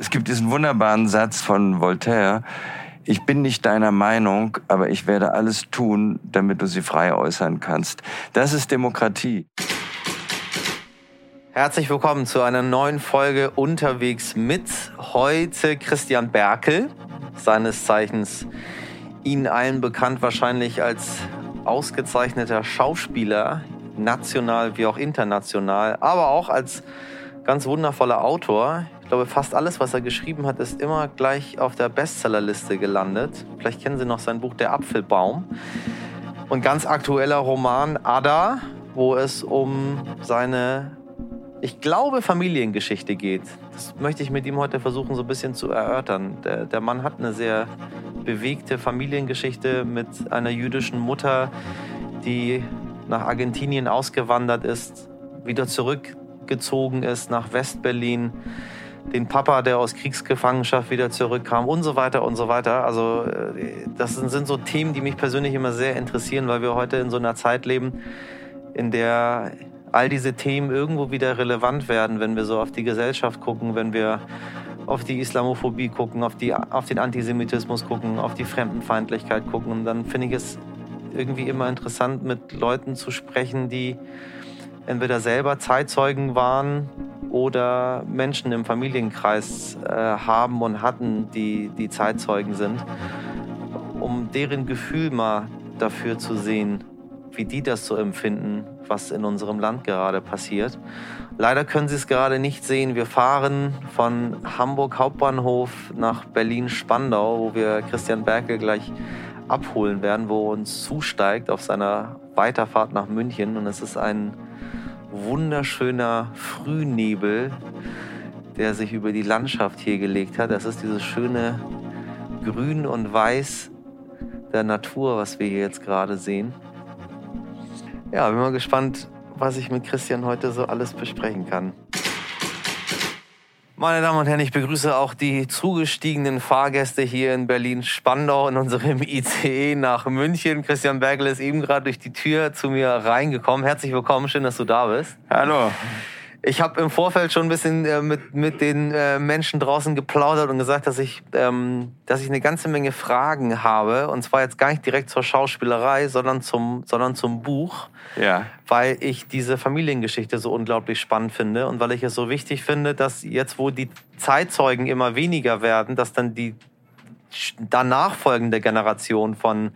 Es gibt diesen wunderbaren Satz von Voltaire. Ich bin nicht deiner Meinung, aber ich werde alles tun, damit du sie frei äußern kannst. Das ist Demokratie. Herzlich willkommen zu einer neuen Folge Unterwegs mit. Heute Christian Berkel, seines Zeichens Ihnen allen bekannt wahrscheinlich als ausgezeichneter Schauspieler, national wie auch international, aber auch als ganz wundervoller Autor. Ich glaube, fast alles, was er geschrieben hat, ist immer gleich auf der Bestsellerliste gelandet. Vielleicht kennen Sie noch sein Buch Der Apfelbaum. Und ganz aktueller Roman Ada, wo es um seine, ich glaube, Familiengeschichte geht. Das möchte ich mit ihm heute versuchen, so ein bisschen zu erörtern. Der, der Mann hat eine sehr bewegte Familiengeschichte mit einer jüdischen Mutter, die nach Argentinien ausgewandert ist, wieder zurückgezogen ist nach Westberlin, den Papa, der aus Kriegsgefangenschaft wieder zurückkam und so weiter und so weiter. Also äh, das sind so Themen, die mich persönlich immer sehr interessieren, weil wir heute in so einer Zeit leben, in der all diese Themen irgendwo wieder relevant werden, wenn wir so auf die Gesellschaft gucken, wenn wir auf die Islamophobie gucken, auf, die, auf den Antisemitismus gucken, auf die Fremdenfeindlichkeit gucken. Und dann finde ich es irgendwie immer interessant, mit Leuten zu sprechen, die entweder selber Zeitzeugen waren oder Menschen im Familienkreis äh, haben und hatten, die, die Zeitzeugen sind, um deren Gefühl mal dafür zu sehen, wie die das so empfinden, was in unserem Land gerade passiert. Leider können Sie es gerade nicht sehen. Wir fahren von Hamburg Hauptbahnhof nach Berlin-Spandau, wo wir Christian Berkel gleich abholen werden, wo er uns zusteigt auf seiner Weiterfahrt nach München. Und es ist ein wunderschöner Frühnebel, der sich über die Landschaft hier gelegt hat. Das ist dieses schöne Grün und Weiß der Natur, was wir hier jetzt gerade sehen. Ja, bin mal gespannt, was ich mit Christian heute so alles besprechen kann. Meine Damen und Herren, ich begrüße auch die zugestiegenen Fahrgäste hier in Berlin-Spandau in unserem ICE nach München. Christian Bergel ist eben gerade durch die Tür zu mir reingekommen. Herzlich willkommen, schön, dass du da bist. Hallo. Ich habe im Vorfeld schon ein bisschen äh, mit, mit den äh, Menschen draußen geplaudert und gesagt, dass ich, ähm, dass ich eine ganze Menge Fragen habe. Und zwar jetzt gar nicht direkt zur Schauspielerei, sondern zum, sondern zum Buch. Ja. Weil ich diese Familiengeschichte so unglaublich spannend finde und weil ich es so wichtig finde, dass jetzt, wo die Zeitzeugen immer weniger werden, dass dann die danach folgende Generation von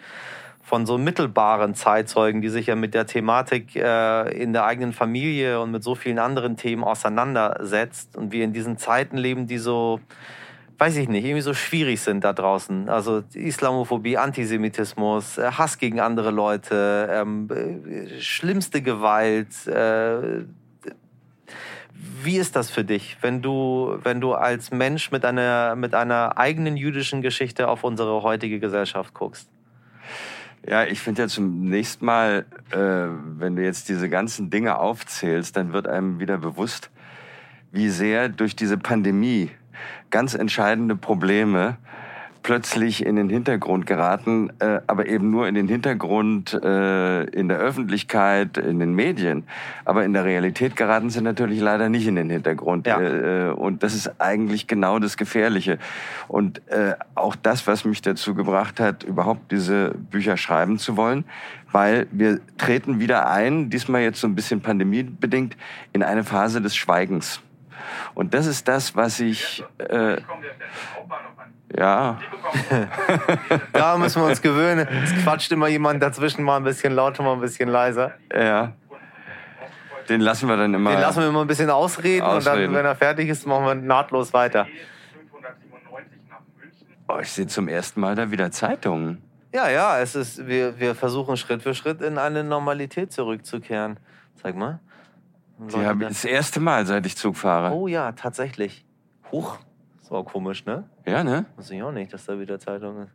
von so mittelbaren Zeitzeugen, die sich ja mit der Thematik äh, in der eigenen Familie und mit so vielen anderen Themen auseinandersetzt und wir in diesen Zeiten leben, die so, weiß ich nicht, irgendwie so schwierig sind da draußen. Also Islamophobie, Antisemitismus, äh, Hass gegen andere Leute, ähm, äh, schlimmste Gewalt. Äh, wie ist das für dich, wenn du, wenn du als Mensch mit einer, mit einer eigenen jüdischen Geschichte auf unsere heutige Gesellschaft guckst? Ja, ich finde ja zum nächsten Mal, äh, wenn du jetzt diese ganzen Dinge aufzählst, dann wird einem wieder bewusst, wie sehr durch diese Pandemie ganz entscheidende Probleme plötzlich in den Hintergrund geraten, äh, aber eben nur in den Hintergrund äh, in der Öffentlichkeit, in den Medien. Aber in der Realität geraten sie natürlich leider nicht in den Hintergrund. Ja. Äh, und das ist eigentlich genau das Gefährliche. Und äh, auch das, was mich dazu gebracht hat, überhaupt diese Bücher schreiben zu wollen, weil wir treten wieder ein, diesmal jetzt so ein bisschen pandemiebedingt, in eine Phase des Schweigens. Und das ist das, was ich... Äh, ja. da müssen wir uns gewöhnen. Es quatscht immer jemand dazwischen, mal ein bisschen lauter, mal ein bisschen leiser. Ja. Den lassen wir dann immer. Den lassen wir immer ein bisschen ausreden, ausreden. und dann, wenn er fertig ist, machen wir nahtlos weiter. Oh, ich sehe zum ersten Mal da wieder Zeitungen. Ja, ja, es ist, wir, wir versuchen Schritt für Schritt in eine Normalität zurückzukehren. Zeig mal. Die habe ich das erste Mal, seit ich Zug fahre. Oh ja, tatsächlich. Huch. Das war komisch, ne? Ja, ne? Weiß ich auch nicht, dass da wieder Zeitung ist.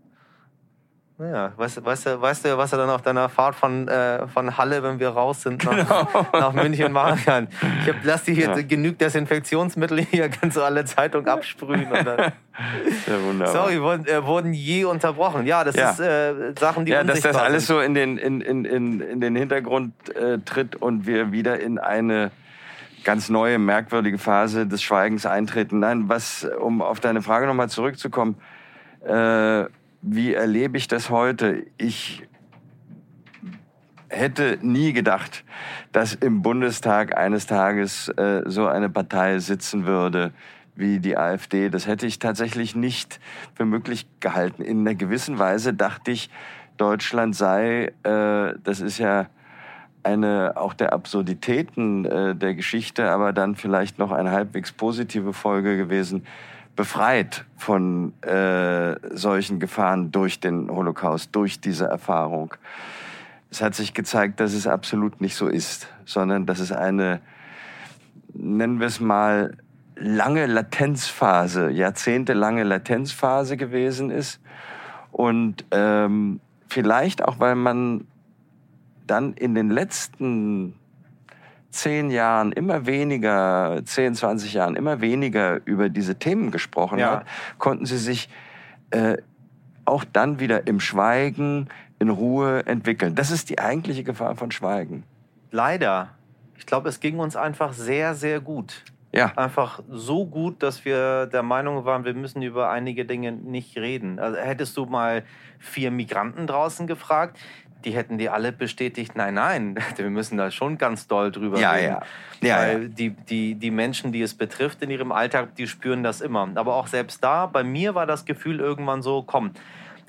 Naja, weißt, weißt, du, weißt du, was er dann auf deiner Fahrt von, äh, von Halle, wenn wir raus sind, nach, genau. nach München machen kann? Ich hab, lass dir hier ja. genügend Desinfektionsmittel hier, kannst du alle Zeitung absprühen. Und dann ja, wunderbar. Sorry, wurden, äh, wurden je unterbrochen. Ja, das ja. ist äh, Sachen, die Ja, dass das alles sind. so in den, in, in, in, in den Hintergrund äh, tritt und wir wieder in eine ganz neue, merkwürdige Phase des Schweigens eintreten. Nein, was, um auf deine Frage nochmal zurückzukommen, äh, wie erlebe ich das heute? Ich hätte nie gedacht, dass im Bundestag eines Tages äh, so eine Partei sitzen würde wie die AfD. Das hätte ich tatsächlich nicht für möglich gehalten. In einer gewissen Weise dachte ich, Deutschland sei, äh, das ist ja eine auch der Absurditäten äh, der Geschichte, aber dann vielleicht noch eine halbwegs positive Folge gewesen, befreit von äh, solchen Gefahren durch den Holocaust, durch diese Erfahrung. Es hat sich gezeigt, dass es absolut nicht so ist, sondern dass es eine, nennen wir es mal, lange Latenzphase, jahrzehntelange Latenzphase gewesen ist. Und ähm, vielleicht auch, weil man dann in den letzten zehn Jahren immer weniger, zehn, zwanzig Jahren immer weniger über diese Themen gesprochen ja. hat, konnten sie sich äh, auch dann wieder im Schweigen, in Ruhe entwickeln. Das ist die eigentliche Gefahr von Schweigen. Leider. Ich glaube, es ging uns einfach sehr, sehr gut. Ja. Einfach so gut, dass wir der Meinung waren, wir müssen über einige Dinge nicht reden. Also hättest du mal vier Migranten draußen gefragt, die hätten die alle bestätigt, nein, nein, wir müssen da schon ganz doll drüber ja, reden. Ja. Ja, Weil ja. Die, die, die Menschen, die es betrifft in ihrem Alltag, die spüren das immer. Aber auch selbst da, bei mir war das Gefühl irgendwann so, komm,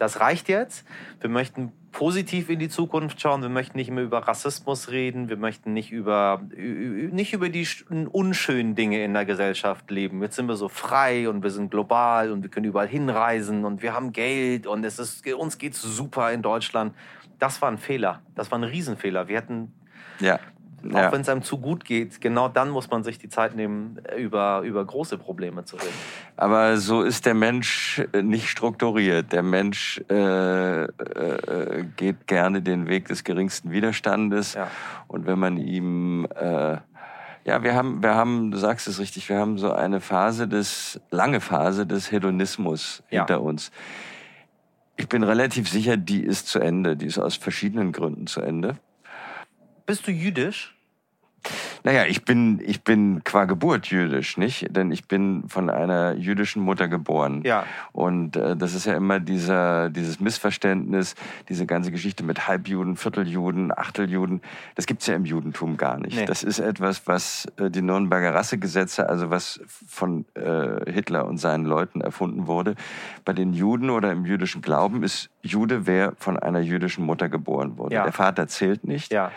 das reicht jetzt. Wir möchten positiv in die Zukunft schauen. Wir möchten nicht mehr über Rassismus reden. Wir möchten nicht über, nicht über die unschönen Dinge in der Gesellschaft leben. Jetzt sind wir so frei und wir sind global und wir können überall hinreisen und wir haben Geld und es ist, uns geht's super in Deutschland. Das war ein Fehler. Das war ein Riesenfehler. Wir hätten ja. Auch ja. wenn es einem zu gut geht, genau dann muss man sich die Zeit nehmen, über, über große Probleme zu reden. Aber so ist der Mensch nicht strukturiert. Der Mensch äh, äh, geht gerne den Weg des geringsten Widerstandes. Ja. Und wenn man ihm äh, ja, wir haben, wir haben, du sagst es richtig, wir haben so eine Phase des, lange Phase des Hedonismus ja. hinter uns. Ich bin relativ sicher, die ist zu Ende. Die ist aus verschiedenen Gründen zu Ende. Bist du jüdisch? Naja, ich bin, ich bin qua Geburt jüdisch, nicht? Denn ich bin von einer jüdischen Mutter geboren. Ja. Und äh, das ist ja immer dieser, dieses Missverständnis, diese ganze Geschichte mit Halbjuden, Vierteljuden, Achteljuden. Das gibt's ja im Judentum gar nicht. Nee. Das ist etwas, was äh, die Nürnberger Rassegesetze, also was von äh, Hitler und seinen Leuten erfunden wurde. Bei den Juden oder im jüdischen Glauben ist Jude, wer von einer jüdischen Mutter geboren wurde. Ja. Der Vater zählt nicht. Ja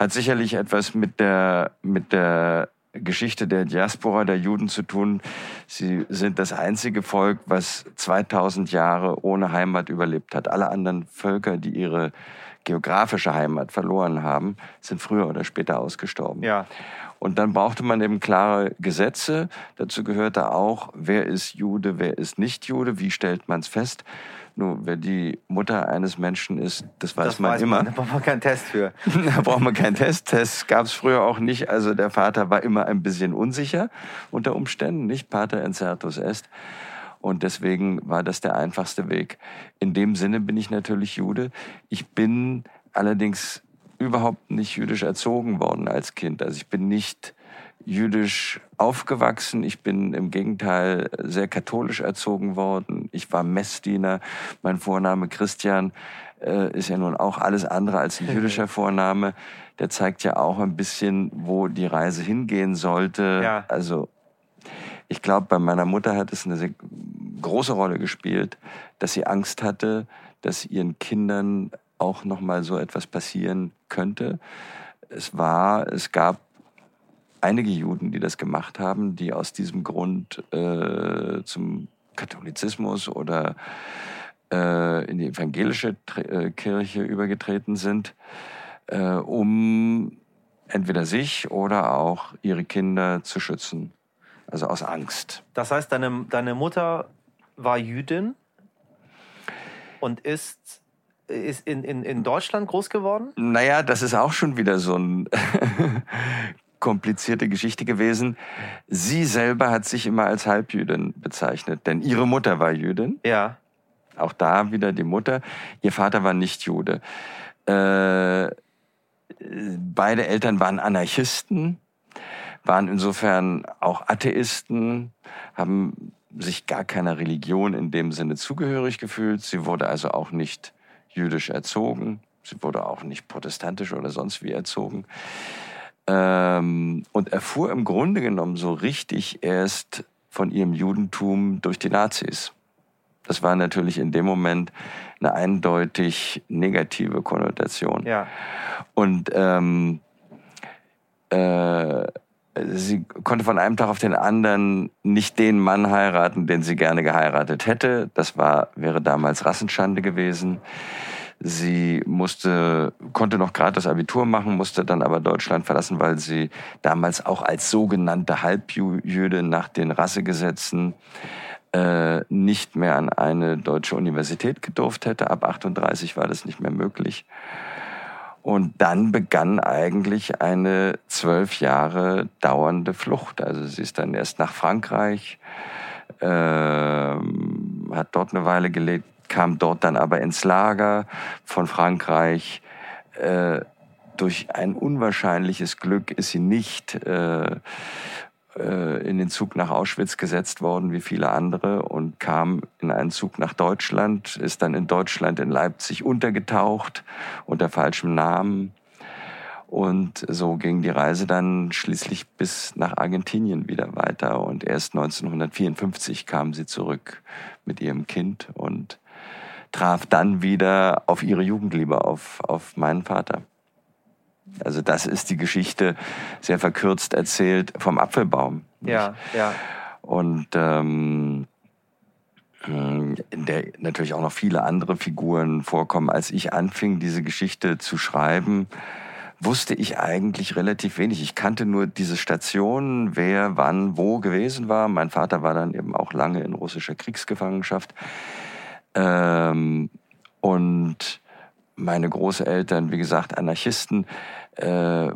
hat sicherlich etwas mit der, mit der Geschichte der Diaspora der Juden zu tun. Sie sind das einzige Volk, was 2000 Jahre ohne Heimat überlebt hat. Alle anderen Völker, die ihre geografische Heimat verloren haben, sind früher oder später ausgestorben. Ja. Und dann brauchte man eben klare Gesetze. Dazu gehörte auch, wer ist Jude, wer ist nicht Jude, wie stellt man es fest. Nur wer die Mutter eines Menschen ist, das weiß das man weiß immer. Man, da braucht man keinen Test für. da braucht man keinen Test. Test gab es früher auch nicht. Also der Vater war immer ein bisschen unsicher unter Umständen, nicht? Pater incertus est. Und deswegen war das der einfachste Weg. In dem Sinne bin ich natürlich Jude. Ich bin allerdings überhaupt nicht jüdisch erzogen worden als Kind. Also ich bin nicht jüdisch aufgewachsen. Ich bin im Gegenteil sehr katholisch erzogen worden. Ich war Messdiener. Mein Vorname Christian äh, ist ja nun auch alles andere als ein jüdischer Vorname. Der zeigt ja auch ein bisschen, wo die Reise hingehen sollte. Ja. Also ich glaube, bei meiner Mutter hat es eine sehr große Rolle gespielt, dass sie Angst hatte, dass ihren Kindern auch noch mal so etwas passieren könnte. Es war, es gab einige Juden, die das gemacht haben, die aus diesem Grund äh, zum Katholizismus oder äh, in die evangelische äh, Kirche übergetreten sind, äh, um entweder sich oder auch ihre Kinder zu schützen. Also aus Angst. Das heißt, deine, deine Mutter war Jüdin und ist ist in, in, in Deutschland groß geworden? Naja, das ist auch schon wieder so ein komplizierte Geschichte gewesen. Sie selber hat sich immer als Halbjüdin bezeichnet, denn ihre Mutter war Jüdin. Ja. Auch da wieder die Mutter. Ihr Vater war nicht Jude. Äh, beide Eltern waren Anarchisten. waren insofern auch Atheisten, haben sich gar keiner Religion in dem Sinne zugehörig gefühlt. Sie wurde also auch nicht jüdisch erzogen. Sie wurde auch nicht protestantisch oder sonst wie erzogen. Ähm, und erfuhr im Grunde genommen so richtig erst von ihrem Judentum durch die Nazis. Das war natürlich in dem Moment eine eindeutig negative Konnotation. Ja. Und ähm, äh, sie konnte von einem Tag auf den anderen nicht den Mann heiraten, den sie gerne geheiratet hätte. Das war, wäre damals Rassenschande gewesen. Sie musste, konnte noch gerade das Abitur machen, musste dann aber Deutschland verlassen, weil sie damals auch als sogenannte Halbjüde nach den Rassegesetzen äh, nicht mehr an eine deutsche Universität gedurft hätte. Ab 38 war das nicht mehr möglich. Und dann begann eigentlich eine zwölf Jahre dauernde Flucht. Also sie ist dann erst nach Frankreich, äh, hat dort eine Weile gelebt, kam dort dann aber ins Lager von Frankreich. Äh, durch ein unwahrscheinliches Glück ist sie nicht äh, äh, in den Zug nach Auschwitz gesetzt worden, wie viele andere, und kam in einen Zug nach Deutschland, ist dann in Deutschland in Leipzig untergetaucht unter falschem Namen. Und so ging die Reise dann schließlich bis nach Argentinien wieder weiter. Und erst 1954 kam sie zurück mit ihrem Kind und traf dann wieder auf ihre Jugendliebe, auf, auf meinen Vater. Also das ist die Geschichte, sehr verkürzt erzählt, vom Apfelbaum. Ja, ja. Und ähm, in der natürlich auch noch viele andere Figuren vorkommen. Als ich anfing, diese Geschichte zu schreiben, wusste ich eigentlich relativ wenig. Ich kannte nur diese Stationen, wer wann wo gewesen war. Mein Vater war dann eben auch lange in russischer Kriegsgefangenschaft. Ähm, und meine Großeltern, wie gesagt, Anarchisten, äh,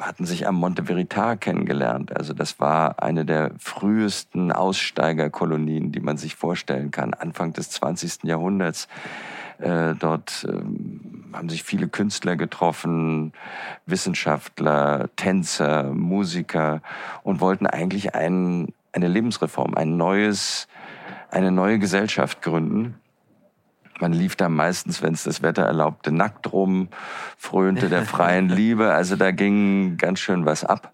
hatten sich am Monte Veritas kennengelernt. Also das war eine der frühesten Aussteigerkolonien, die man sich vorstellen kann, Anfang des 20. Jahrhunderts. Äh, dort äh, haben sich viele Künstler getroffen, Wissenschaftler, Tänzer, Musiker und wollten eigentlich ein, eine Lebensreform, ein neues, eine neue Gesellschaft gründen. Man lief da meistens, wenn es das Wetter erlaubte, nackt rum, frönte der freien Liebe. Also da ging ganz schön was ab.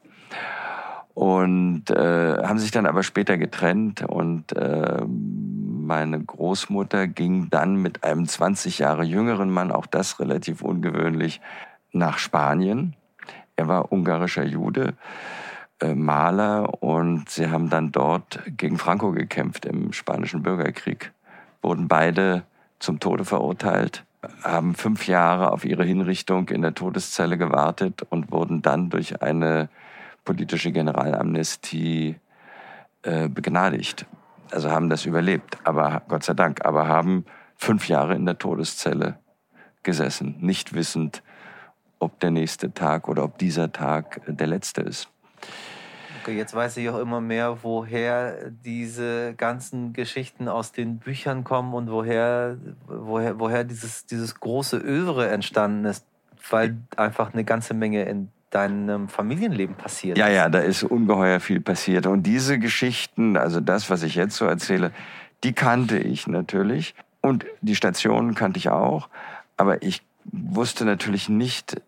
Und äh, haben sich dann aber später getrennt und äh, meine Großmutter ging dann mit einem 20 Jahre jüngeren Mann, auch das relativ ungewöhnlich, nach Spanien. Er war ungarischer Jude, äh, Maler und sie haben dann dort gegen Franco gekämpft im spanischen Bürgerkrieg. Wurden beide zum Tode verurteilt, haben fünf Jahre auf ihre Hinrichtung in der Todeszelle gewartet und wurden dann durch eine politische Generalamnestie äh, begnadigt. Also haben das überlebt, aber Gott sei Dank, aber haben fünf Jahre in der Todeszelle gesessen, nicht wissend, ob der nächste Tag oder ob dieser Tag der letzte ist. Okay, jetzt weiß ich auch immer mehr, woher diese ganzen Geschichten aus den Büchern kommen und woher, woher, woher dieses, dieses große Övre entstanden ist, weil einfach eine ganze Menge in deinem Familienleben passiert Ja, ja, da ist ungeheuer viel passiert. Und diese Geschichten, also das, was ich jetzt so erzähle, die kannte ich natürlich. Und die Stationen kannte ich auch. Aber ich wusste natürlich nicht,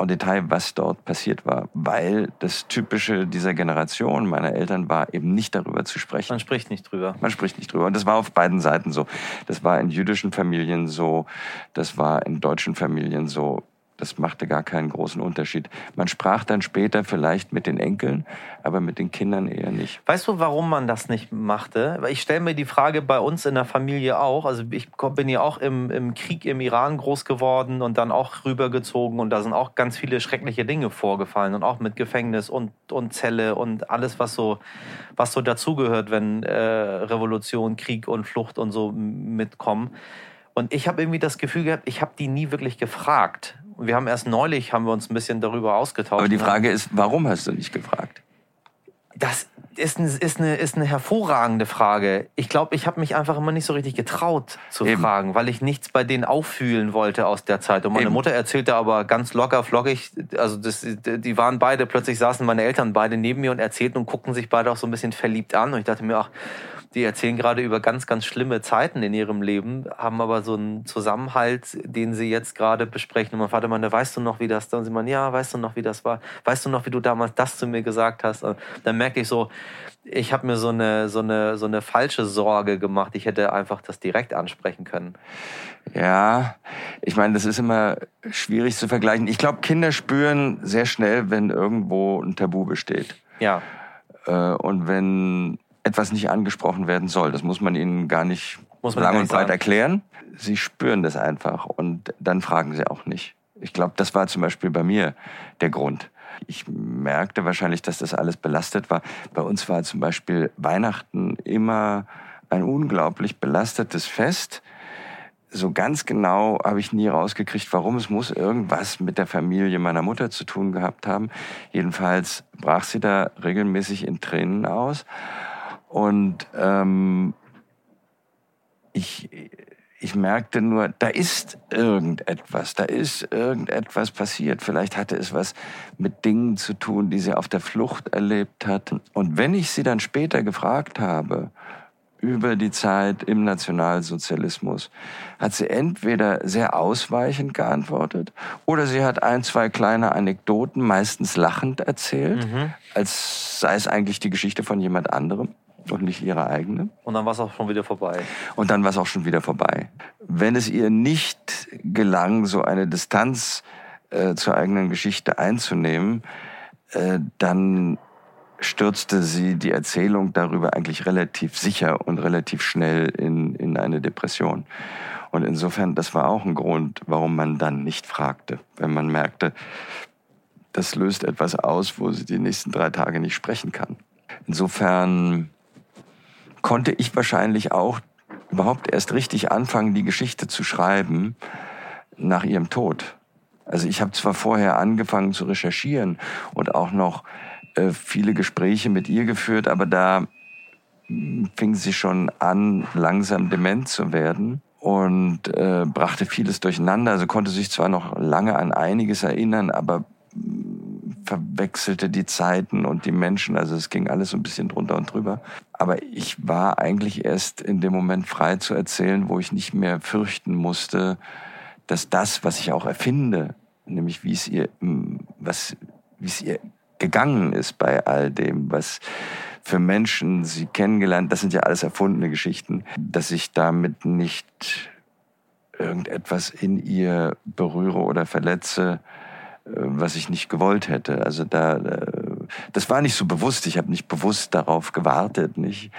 en Detail, was dort passiert war, weil das Typische dieser Generation meiner Eltern war, eben nicht darüber zu sprechen. Man spricht nicht drüber. Man spricht nicht drüber. Und das war auf beiden Seiten so. Das war in jüdischen Familien so, das war in deutschen Familien so. Das machte gar keinen großen Unterschied. Man sprach dann später vielleicht mit den Enkeln, aber mit den Kindern eher nicht. Weißt du, warum man das nicht machte? Ich stelle mir die Frage bei uns in der Familie auch. Also ich bin ja auch im, im Krieg im Iran groß geworden und dann auch rübergezogen und da sind auch ganz viele schreckliche Dinge vorgefallen und auch mit Gefängnis und, und Zelle und alles, was so, was so dazugehört, wenn äh, Revolution, Krieg und Flucht und so mitkommen. Und ich habe irgendwie das Gefühl gehabt, ich habe die nie wirklich gefragt. Und wir haben erst neulich haben wir uns ein bisschen darüber ausgetauscht. Aber die Frage ist, warum hast du nicht gefragt? Das, ist, ein, ist, eine, ist eine hervorragende Frage. Ich glaube, ich habe mich einfach immer nicht so richtig getraut zu Eben. fragen, weil ich nichts bei denen auffühlen wollte aus der Zeit. Und meine Eben. Mutter erzählte aber ganz locker, flockig, also das, die waren beide, plötzlich saßen meine Eltern beide neben mir und erzählten und guckten sich beide auch so ein bisschen verliebt an. Und ich dachte mir, ach, die erzählen gerade über ganz, ganz schlimme Zeiten in ihrem Leben, haben aber so einen Zusammenhalt, den sie jetzt gerade besprechen. Und mein Vater meinte, weißt du noch, wie das? Dann sie meinen, ja, weißt du noch, wie das war? Weißt du noch, wie du damals das zu mir gesagt hast? Und dann merke ich so, ich habe mir so eine, so, eine, so eine falsche Sorge gemacht. Ich hätte einfach das direkt ansprechen können. Ja, ich meine, das ist immer schwierig zu vergleichen. Ich glaube, Kinder spüren sehr schnell, wenn irgendwo ein Tabu besteht. Ja. Äh, und wenn etwas nicht angesprochen werden soll. Das muss man ihnen gar nicht lang und breit erklären. Sie spüren das einfach und dann fragen sie auch nicht. Ich glaube, das war zum Beispiel bei mir der Grund. Ich merkte wahrscheinlich, dass das alles belastet war. Bei uns war zum Beispiel Weihnachten immer ein unglaublich belastetes Fest. So ganz genau habe ich nie rausgekriegt, warum es muss irgendwas mit der Familie meiner Mutter zu tun gehabt haben. Jedenfalls brach sie da regelmäßig in Tränen aus. Und ähm, ich, ich merkte nur, da ist irgendetwas, da ist irgendetwas passiert. Vielleicht hatte es was mit Dingen zu tun, die sie auf der Flucht erlebt hat. Und wenn ich sie dann später gefragt habe über die Zeit im Nationalsozialismus, hat sie entweder sehr ausweichend geantwortet oder sie hat ein, zwei kleine Anekdoten, meistens lachend erzählt, mhm. als sei es eigentlich die Geschichte von jemand anderem und nicht ihre eigene. Und dann war es auch schon wieder vorbei. Und dann war es auch schon wieder vorbei. Wenn es ihr nicht gelang, so eine Distanz äh, zur eigenen Geschichte einzunehmen, äh, dann stürzte sie die Erzählung darüber eigentlich relativ sicher und relativ schnell in, in eine Depression. Und insofern, das war auch ein Grund, warum man dann nicht fragte, wenn man merkte, das löst etwas aus, wo sie die nächsten drei Tage nicht sprechen kann. Insofern konnte ich wahrscheinlich auch überhaupt erst richtig anfangen, die Geschichte zu schreiben nach ihrem Tod. Also ich habe zwar vorher angefangen zu recherchieren und auch noch äh, viele Gespräche mit ihr geführt, aber da hm, fing sie schon an, langsam dement zu werden und äh, brachte vieles durcheinander. Also konnte sich zwar noch lange an einiges erinnern, aber verwechselte die Zeiten und die Menschen. Also es ging alles so ein bisschen drunter und drüber. Aber ich war eigentlich erst in dem Moment frei zu erzählen, wo ich nicht mehr fürchten musste, dass das, was ich auch erfinde, nämlich wie es ihr, was, wie es ihr gegangen ist bei all dem, was für Menschen sie kennengelernt, das sind ja alles erfundene Geschichten, dass ich damit nicht irgendetwas in ihr berühre oder verletze, was ich nicht gewollt hätte. Also da, äh, das war nicht so bewusst. Ich habe nicht bewusst darauf gewartet, nicht.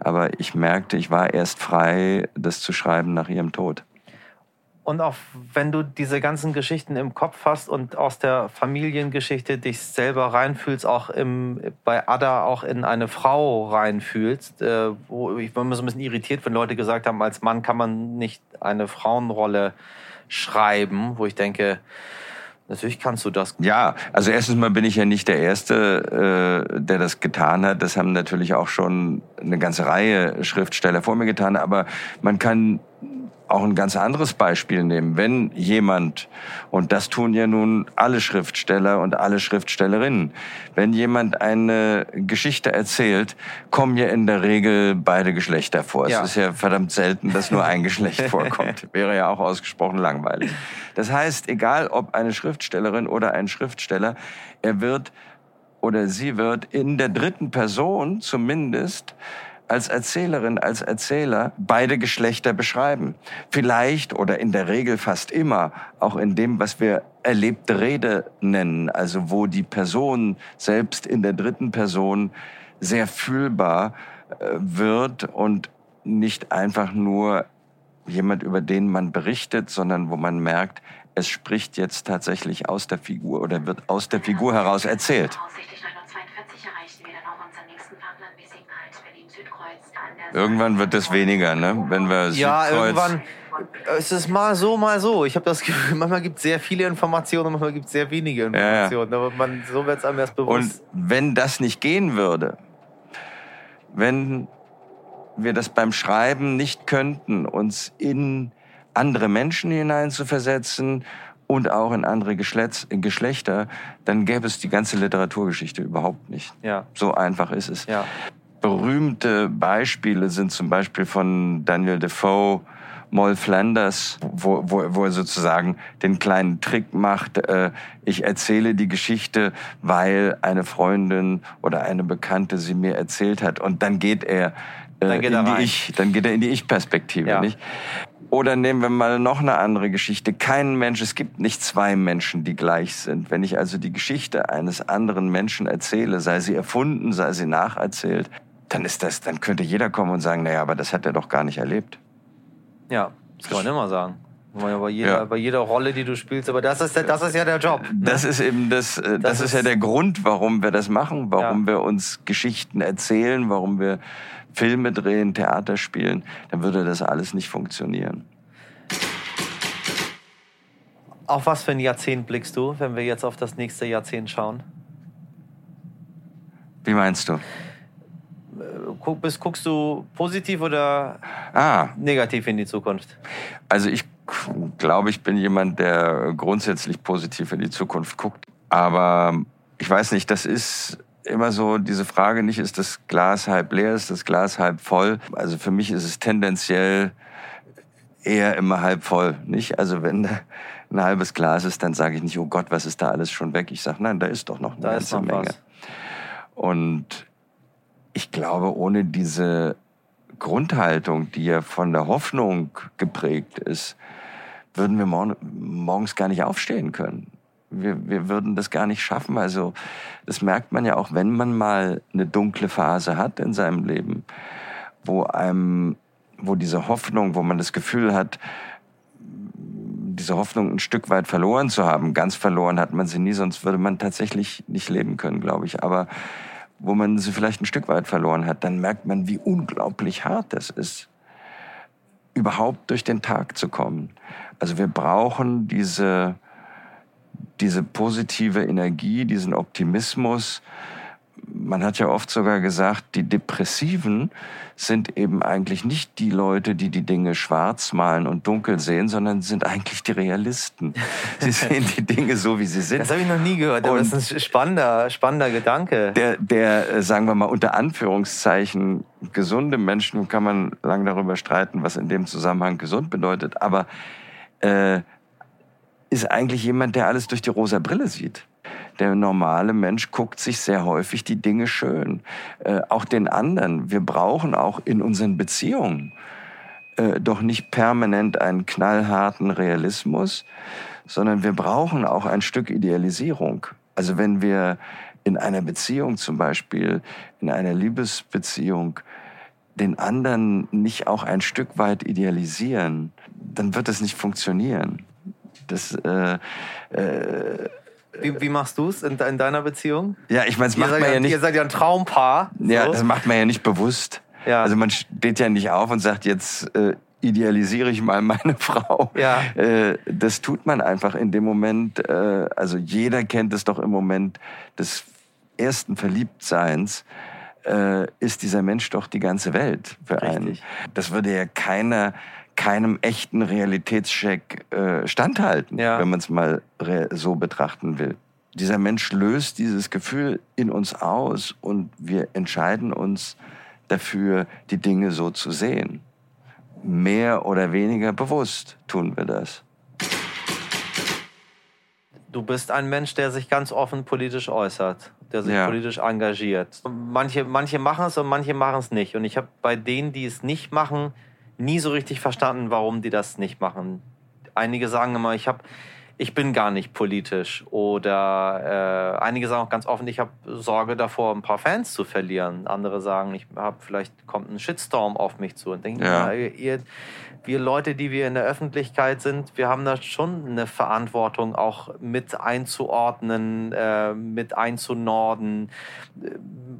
Aber ich merkte, ich war erst frei, das zu schreiben nach ihrem Tod. Und auch wenn du diese ganzen Geschichten im Kopf hast und aus der Familiengeschichte dich selber reinfühlst, auch im, bei Ada auch in eine Frau reinfühlst, äh, wo ich war immer so ein bisschen irritiert, wenn Leute gesagt haben, als Mann kann man nicht eine Frauenrolle schreiben, wo ich denke, Natürlich kannst du das. Ja, also erstens mal bin ich ja nicht der Erste, äh, der das getan hat. Das haben natürlich auch schon eine ganze Reihe Schriftsteller vor mir getan. Aber man kann auch ein ganz anderes Beispiel nehmen. Wenn jemand, und das tun ja nun alle Schriftsteller und alle Schriftstellerinnen, wenn jemand eine Geschichte erzählt, kommen ja in der Regel beide Geschlechter vor. Ja. Es ist ja verdammt selten, dass nur ein Geschlecht vorkommt. Wäre ja auch ausgesprochen langweilig. Das heißt, egal ob eine Schriftstellerin oder ein Schriftsteller, er wird oder sie wird in der dritten Person zumindest als Erzählerin, als Erzähler beide Geschlechter beschreiben. Vielleicht oder in der Regel fast immer auch in dem, was wir erlebte Rede nennen, also wo die Person selbst in der dritten Person sehr fühlbar äh, wird und nicht einfach nur jemand, über den man berichtet, sondern wo man merkt, es spricht jetzt tatsächlich aus der Figur oder wird aus der Figur heraus erzählt. Irgendwann wird es weniger, ne? Wenn wir ja, irgendwann. Es ist mal so, mal so. Ich habe das Gefühl, manchmal gibt es sehr viele Informationen, manchmal gibt es sehr wenige Informationen. Ja, ja. Aber man, so wird es einem erst bewusst. Und wenn das nicht gehen würde, wenn wir das beim Schreiben nicht könnten, uns in andere Menschen hineinzuversetzen und auch in andere Geschlechter, dann gäbe es die ganze Literaturgeschichte überhaupt nicht. Ja. So einfach ist es. Ja. Berühmte Beispiele sind zum Beispiel von Daniel Defoe, Moll Flanders, wo, wo, wo er sozusagen den kleinen Trick macht, äh, ich erzähle die Geschichte, weil eine Freundin oder eine Bekannte sie mir erzählt hat. Und dann geht er, äh, Dann geht er in die. Ich, dann geht er in die Ich-Perspektive, Ja. nicht? Oder nehmen wir mal noch eine andere Geschichte. Kein Mensch, es gibt nicht zwei Menschen, die gleich sind. Wenn ich also die Geschichte eines anderen Menschen erzähle, sei sie erfunden, sei sie nacherzählt, dann ist das, dann könnte jeder kommen und sagen, naja, aber das hat er doch gar nicht erlebt. Ja, das kann man immer sagen. Bei jeder, Ja. bei jeder Rolle, die du spielst. Aber das ist, das ist ja der Job. ne? Das ist eben das, äh, das, Das ist, ist- ja der Grund, warum wir das machen, warum Ja. wir uns Geschichten erzählen, warum wir Filme drehen, Theater spielen. Dann würde das alles nicht funktionieren. Auf was für ein Jahrzehnt blickst du, wenn wir jetzt auf das nächste Jahrzehnt schauen? Wie meinst du? Guck, bist, guckst du positiv oder Ah, negativ in die Zukunft? Also ich glaube, ich bin jemand, der grundsätzlich positiv in die Zukunft guckt. Aber ich weiß nicht, das ist immer so diese Frage nicht, ist das Glas halb leer, ist das Glas halb voll? Also für mich ist es tendenziell eher immer halb voll, nicht? Also wenn ein halbes Glas ist, dann sage ich nicht, oh Gott, was ist da alles schon weg? Ich sage, nein, da ist doch noch eine Da ganze Menge. was. Und ich glaube, ohne diese Grundhaltung, die ja von der Hoffnung geprägt ist, würden wir morgen, morgens gar nicht aufstehen können. Wir, wir würden das gar nicht schaffen. Also das merkt man ja auch, wenn man mal eine dunkle Phase hat in seinem Leben, wo einem, wo diese Hoffnung, wo man das Gefühl hat, diese Hoffnung ein Stück weit verloren zu haben. Ganz verloren hat man sie nie, sonst würde man tatsächlich nicht leben können, glaube ich. Aber wo man sie vielleicht ein Stück weit verloren hat, dann merkt man, wie unglaublich hart das ist, überhaupt durch den Tag zu kommen. Also wir brauchen diese, diese positive Energie, diesen Optimismus. Man hat ja oft sogar gesagt, die Depressiven sind eben eigentlich nicht die Leute, die die Dinge schwarz malen und dunkel sehen, sondern sind eigentlich die Realisten. Sie sehen die Dinge so, wie sie sind. Das habe ich noch nie gehört, aber Und- das ist ein spannender, spannender Gedanke. der, der, äh, sagen wir mal, unter Anführungszeichen gesunde Menschen, kann man lange darüber streiten, was in dem Zusammenhang gesund bedeutet, aber äh, ist eigentlich jemand, der alles durch die rosa Brille sieht. Der normale Mensch guckt sich sehr häufig die Dinge schön. Äh, auch den anderen. Wir brauchen auch in unseren Beziehungen äh, doch nicht permanent einen knallharten Realismus, sondern wir brauchen auch ein Stück Idealisierung. Also wenn wir in einer Beziehung zum Beispiel, in einer Liebesbeziehung, den anderen nicht auch ein Stück weit idealisieren, dann wird das nicht funktionieren. Das, äh, äh, Wie, wie machst du es in, in deiner Beziehung? ja, ich meine, Ihr macht seid, man ja, ja nicht. ihr seid ja ein Traumpaar. Ja, so. das macht man ja nicht bewusst. Ja. Also man steht ja nicht auf und sagt, jetzt äh, idealisiere ich mal meine Frau. Ja. Äh, das tut man einfach in dem Moment. Äh, also jeder kennt es doch im Moment des ersten Verliebtseins. Äh, ist dieser Mensch doch die ganze Welt für einen. Richtig. Das würde ja keiner, keinem echten Realitätscheck äh, standhalten, Ja. wenn man es mal so betrachten will. Dieser Mensch löst dieses Gefühl in uns aus und wir entscheiden uns dafür, die Dinge so zu sehen. Mehr oder weniger bewusst tun wir das. Du bist ein Mensch, der sich ganz offen politisch äußert, der sich Ja. politisch engagiert. Manche, manche machen es und manche machen es nicht. Und ich habe bei denen, die es nicht machen, nie so richtig verstanden, warum die das nicht machen. Einige sagen immer, ich habe ich bin gar nicht politisch. Oder äh, einige sagen auch ganz offen, ich habe Sorge davor, ein paar Fans zu verlieren. Andere sagen, ich habe vielleicht kommt ein Shitstorm auf mich zu. Und denke ich, Ja. na, ihr, wir Leute, die wir in der Öffentlichkeit sind, wir haben da schon eine Verantwortung, auch mit einzuordnen, äh, mit einzunorden, äh,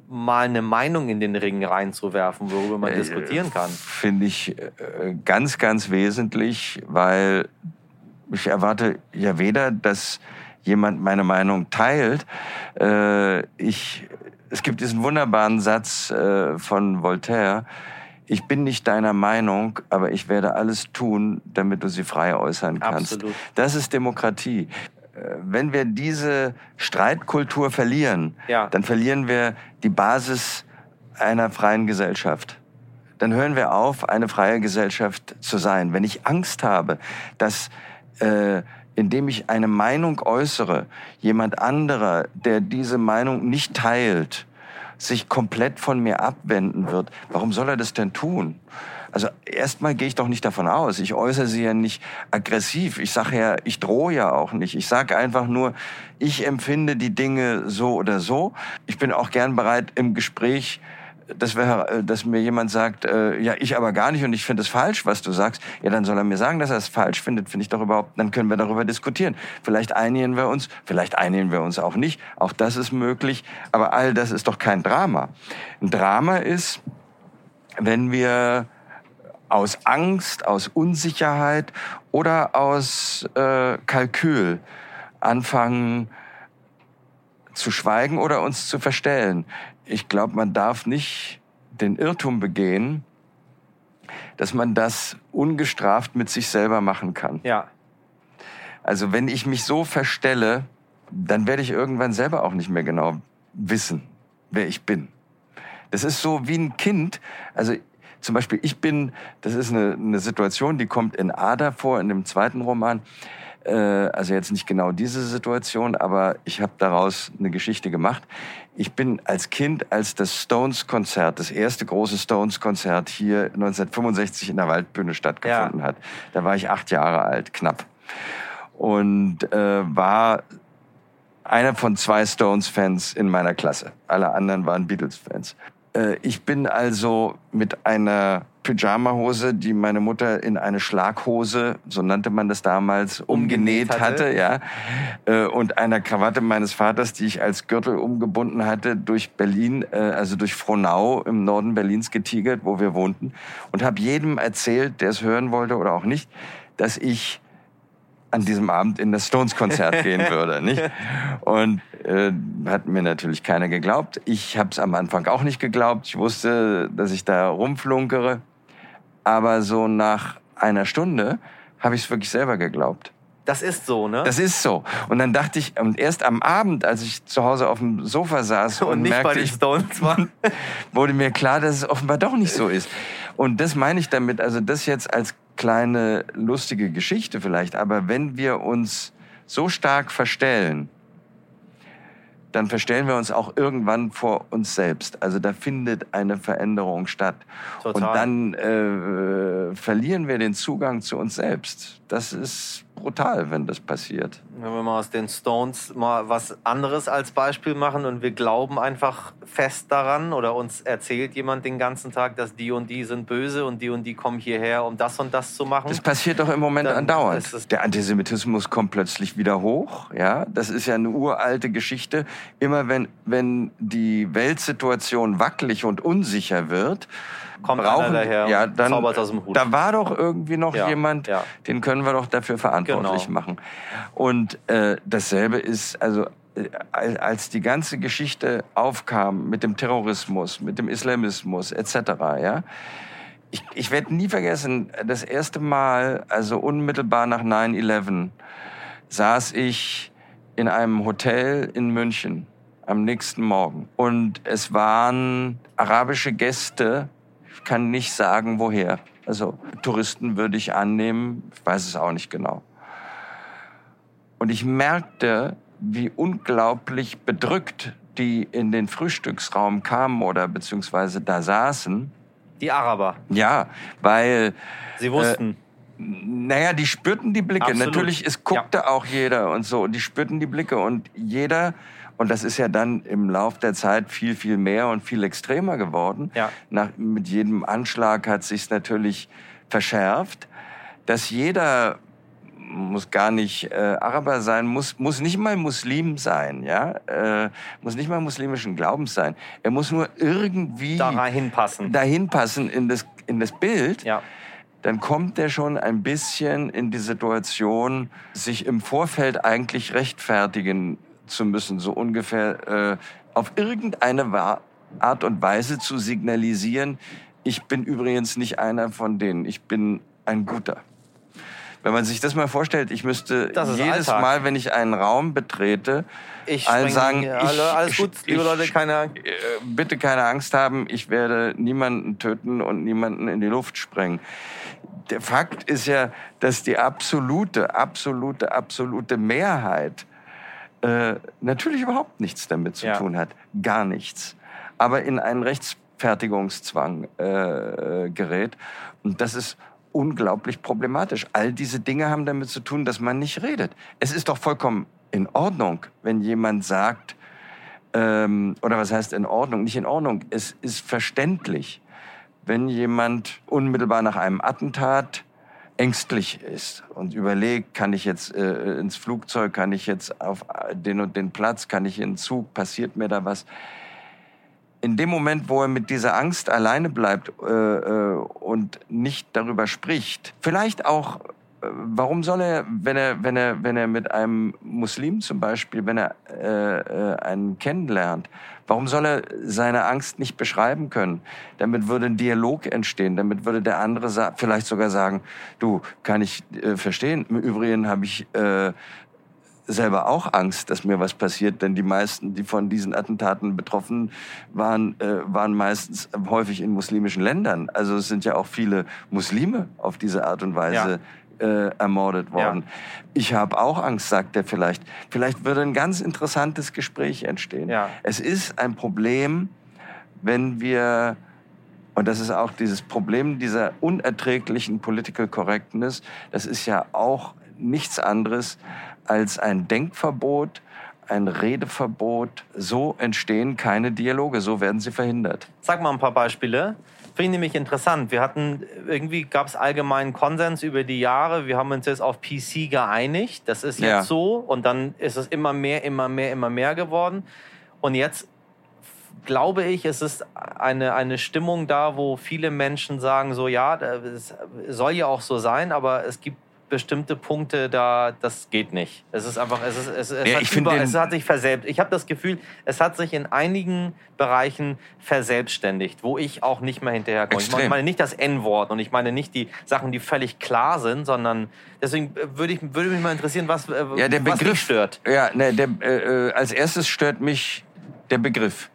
mal eine Meinung in den Ring reinzuwerfen, worüber man Äh, diskutieren kann. Finde ich äh, ganz, ganz wesentlich, weil ich erwarte ja weder, dass jemand meine Meinung teilt. Äh, ich es gibt diesen wunderbaren Satz äh, von Voltaire, ich bin nicht deiner Meinung, aber ich werde alles tun, damit du sie frei äußern kannst. Absolut. Das ist Demokratie. Äh, Wenn wir diese Streitkultur verlieren, Ja. dann verlieren wir die Basis einer freien Gesellschaft. Dann hören wir auf, eine freie Gesellschaft zu sein. Wenn ich Angst habe, dass äh, indem ich eine Meinung äußere, jemand anderer, der diese Meinung nicht teilt, sich komplett von mir abwenden wird, warum soll er das denn tun? Also erstmal gehe ich doch nicht davon aus. Ich äußere sie ja nicht aggressiv. Ich sage ja, ich drohe ja auch nicht. Ich sage einfach nur, ich empfinde die Dinge so oder so. Ich bin auch gern bereit im Gespräch dass, wir, äh, dass mir jemand sagt, äh, ja, ich aber gar nicht und ich finde es falsch, was du sagst, ja, dann soll er mir sagen, dass er es falsch findet, finde ich doch überhaupt, dann können wir darüber diskutieren. Vielleicht einigen wir uns, vielleicht einigen wir uns auch nicht, auch das ist möglich, aber all das ist doch kein Drama. Ein Drama ist, wenn wir aus Angst, aus Unsicherheit oder aus äh, Kalkül anfangen zu schweigen oder uns zu verstellen. Ich glaube, man darf nicht den Irrtum begehen, dass man das ungestraft mit sich selber machen kann. Ja. Also wenn ich mich so verstelle, dann werde ich irgendwann selber auch nicht mehr genau wissen, wer ich bin. Das ist so wie ein Kind. Also zum Beispiel, ich bin, das ist eine, eine Situation, die kommt in Ada vor, in dem zweiten Roman. Äh, also jetzt nicht genau diese Situation, aber ich habe daraus eine Geschichte gemacht. Ich bin als Kind, als das Stones-Konzert, das erste große Stones-Konzert hier 1965 in der Waldbühne stattgefunden hat, da war ich acht Jahre alt, knapp. Und äh, war einer von zwei Stones-Fans in meiner Klasse. Alle anderen waren Beatles-Fans. Äh, ich bin also mit einer Pyjama-Hose, die meine Mutter in eine Schlaghose, so nannte man das damals, umgenäht, Umgenäht hatte, hatte. ja, äh, und einer Krawatte meines Vaters, die ich als Gürtel umgebunden hatte, durch Berlin, äh, also durch Frohnau im Norden Berlins getigert, wo wir wohnten, und habe jedem erzählt, der es hören wollte oder auch nicht, dass ich an diesem Abend in das Stones-Konzert gehen würde. Nicht? Und äh, hat mir natürlich keiner geglaubt. Ich habe es am Anfang auch nicht geglaubt. Ich wusste, dass ich da rumflunkere. Aber so nach einer Stunde habe ich es wirklich selber geglaubt. Das ist so, ne? Das ist so. Und dann dachte ich, und erst am Abend, als ich zu Hause auf dem Sofa saß und, und nicht bei merkte, den ich Stones war. wurde mir klar, dass es offenbar doch nicht so ist. Und das meine ich damit, also das jetzt als kleine lustige Geschichte vielleicht, aber wenn wir uns so stark verstellen, dann verstellen wir uns auch irgendwann vor uns selbst. Also da findet eine Veränderung statt. Total. Und dann äh, verlieren wir den Zugang zu uns selbst. Das ist brutal, wenn das passiert. Wenn wir mal aus den Stones mal was anderes als Beispiel machen und wir glauben einfach fest daran oder uns erzählt jemand den ganzen Tag, dass die und die sind böse und die und die kommen hierher, um das und das zu machen. Das passiert doch im Moment Dann andauernd. Der Antisemitismus kommt plötzlich wieder hoch. Ja, das ist ja eine uralte Geschichte. Immer wenn, wenn die Weltsituation wackelig und unsicher wird, Kommt brauchen, daher ja, dann, zaubert aus dem Hut. Da war doch irgendwie noch Ja, jemand, ja. den können wir doch dafür verantwortlich Genau. machen. Und äh, dasselbe ist, also äh, als die ganze Geschichte aufkam mit dem Terrorismus, mit dem Islamismus etc., ja, ich, ich werde nie vergessen, das erste Mal, also unmittelbar nach 9-11, saß ich in einem Hotel in München am nächsten Morgen. Und es waren arabische Gäste, kann nicht sagen, woher. Also Touristen würde ich annehmen, ich weiß es auch nicht genau. Und ich merkte, wie unglaublich bedrückt die in den Frühstücksraum kamen oder beziehungsweise da saßen. die Araber. Ja, weil Sie wussten. naja, die spürten die Blicke. Absolut. Natürlich, es guckte auch jeder und so. Und die spürten die Blicke. Und jeder, und das ist ja dann im Lauf der Zeit viel, viel mehr und viel extremer geworden. Ja. Nach, mit jedem Anschlag hat sich's natürlich verschärft, dass jeder muss gar nicht äh, Araber sein, muss, muss nicht mal Muslim sein, ja, äh, muss nicht mal muslimischen Glaubens sein. Er muss nur irgendwie da reinpassen. dahin passen in das, in das Bild Ja. dann kommt der schon ein bisschen in die Situation, sich im Vorfeld eigentlich rechtfertigen zu müssen, so ungefähr äh, auf irgendeine Art und Weise zu signalisieren, ich bin übrigens nicht einer von denen, ich bin ein guter. Wenn man sich das mal vorstellt, ich müsste jedes Alltag. Mal, wenn ich einen Raum betrete, ich allen sagen, ich, alles gut, liebe ich, Leute, keine. Äh, bitte keine Angst haben, ich werde niemanden töten und niemanden in die Luft sprengen. Der Fakt ist ja, dass die absolute, absolute, absolute Mehrheit äh, natürlich überhaupt nichts damit zu ja. tun hat. Gar nichts. Aber in einen Rechtsfertigungszwang äh, gerät. Und das ist unglaublich problematisch. All diese Dinge haben damit zu tun, dass man nicht redet. Es ist doch vollkommen in Ordnung, wenn jemand sagt, ähm, oder was heißt in Ordnung? Nicht in Ordnung. Es ist verständlich, wenn jemand unmittelbar nach einem Attentat ängstlich ist und überlegt, kann ich jetzt äh, ins Flugzeug, kann ich jetzt auf den und den Platz, kann ich in den Zug, passiert mir da was? in dem Moment, wo er mit dieser Angst alleine bleibt äh, äh, und nicht darüber spricht, vielleicht auch, äh, warum soll er, wenn er, wenn er, wenn er mit einem Muslim zum Beispiel, wenn er äh, äh, einen kennenlernt, warum soll er seine Angst nicht beschreiben können? Damit würde ein Dialog entstehen, damit würde der andere vielleicht sogar sagen, du, kann ich äh, verstehen. Im Übrigen habe ich äh, selber auch Angst, dass mir was passiert, denn die meisten, die von diesen Attentaten betroffen waren, äh, waren meistens häufig in muslimischen Ländern. Also es sind ja auch viele Muslime auf diese Art und Weise ja. Äh, ermordet worden. Ja. Ich habe auch Angst, sagt er vielleicht. Vielleicht würde ein ganz interessantes Gespräch entstehen. Ja. Es ist ein Problem, wenn wir und das ist auch dieses Problem dieser unerträglichen Political Correctness. Das ist ja auch nichts anderes als ein Denkverbot, ein Redeverbot. So entstehen keine Dialoge, so werden sie verhindert. Sag mal ein paar Beispiele. Finde ich nämlich interessant. Wir hatten, irgendwie gab es allgemeinen Konsens über die Jahre. Wir haben uns jetzt auf PC geeinigt. Das ist jetzt ja. so. Und dann ist es immer mehr, immer mehr, immer mehr geworden. Und jetzt glaube ich, es ist eine, eine Stimmung da, wo viele Menschen sagen, so ja, es soll ja auch so sein, aber es gibt bestimmte Punkte da, das geht nicht. Es ist einfach, es, ist, es, es, ja, hat, über, es hat sich verselbt. Ich habe das Gefühl, es hat sich in einigen Bereichen verselbstständigt, wo ich auch nicht mehr hinterherkomme. Extrem. Ich meine nicht das N-Wort und ich meine nicht die Sachen, die völlig klar sind, sondern deswegen würde, ich, würde mich mal interessieren, was, äh, ja, der was Begriff, stört. Ja, ne, der, äh, äh, als erstes stört mich der Begriff.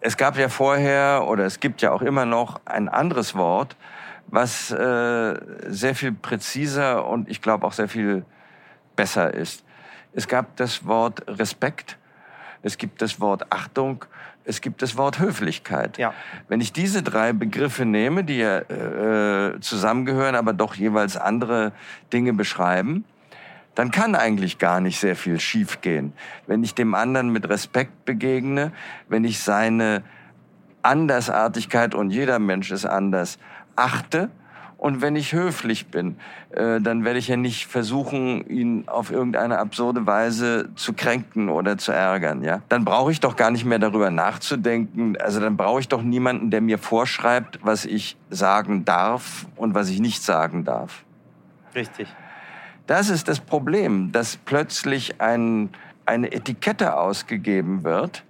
Es gab ja vorher oder es gibt ja auch immer noch ein anderes Wort, was äh, sehr viel präziser und ich glaube auch sehr viel besser ist. Es gab das Wort Respekt, es gibt das Wort Achtung, es gibt das Wort Höflichkeit. Ja. Wenn ich diese drei Begriffe nehme, die ja äh, zusammengehören, aber doch jeweils andere Dinge beschreiben, dann kann eigentlich gar nicht sehr viel schiefgehen. Wenn ich dem anderen mit Respekt begegne, wenn ich seine Andersartigkeit und jeder Mensch ist anders achte. Und wenn ich höflich bin, äh, dann werde ich ja nicht versuchen, ihn auf irgendeine absurde Weise zu kränken oder zu ärgern. Ja, dann brauche ich doch gar nicht mehr darüber nachzudenken. Also dann brauche ich doch niemanden, der mir vorschreibt, was ich sagen darf und was ich nicht sagen darf. Richtig. Das ist das Problem, dass plötzlich ein, eine Etikette ausgegeben wird,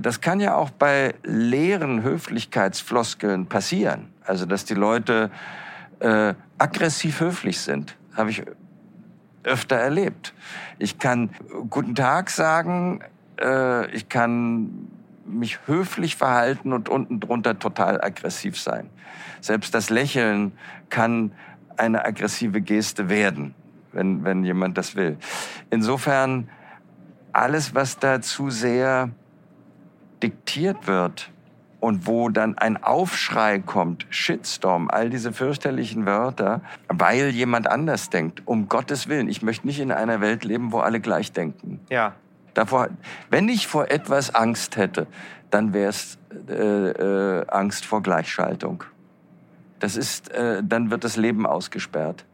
das kann ja auch bei leeren Höflichkeitsfloskeln passieren. Also, dass die Leute äh, aggressiv höflich sind, habe ich öfter erlebt. Ich kann guten Tag sagen, äh, ich kann mich höflich verhalten und unten drunter total aggressiv sein. Selbst das Lächeln kann eine aggressive Geste werden, wenn, wenn jemand das will. Insofern, alles, was da zu sehr diktiert wird und wo dann ein Aufschrei kommt, Shitstorm, all diese fürchterlichen Wörter, weil jemand anders denkt. Um Gottes Willen, ich möchte nicht in einer Welt leben, wo alle gleich denken. Ja. Davor, wenn ich vor etwas Angst hätte, dann wäre es äh, äh, Angst vor Gleichschaltung. Das ist, äh, dann wird das Leben ausgesperrt.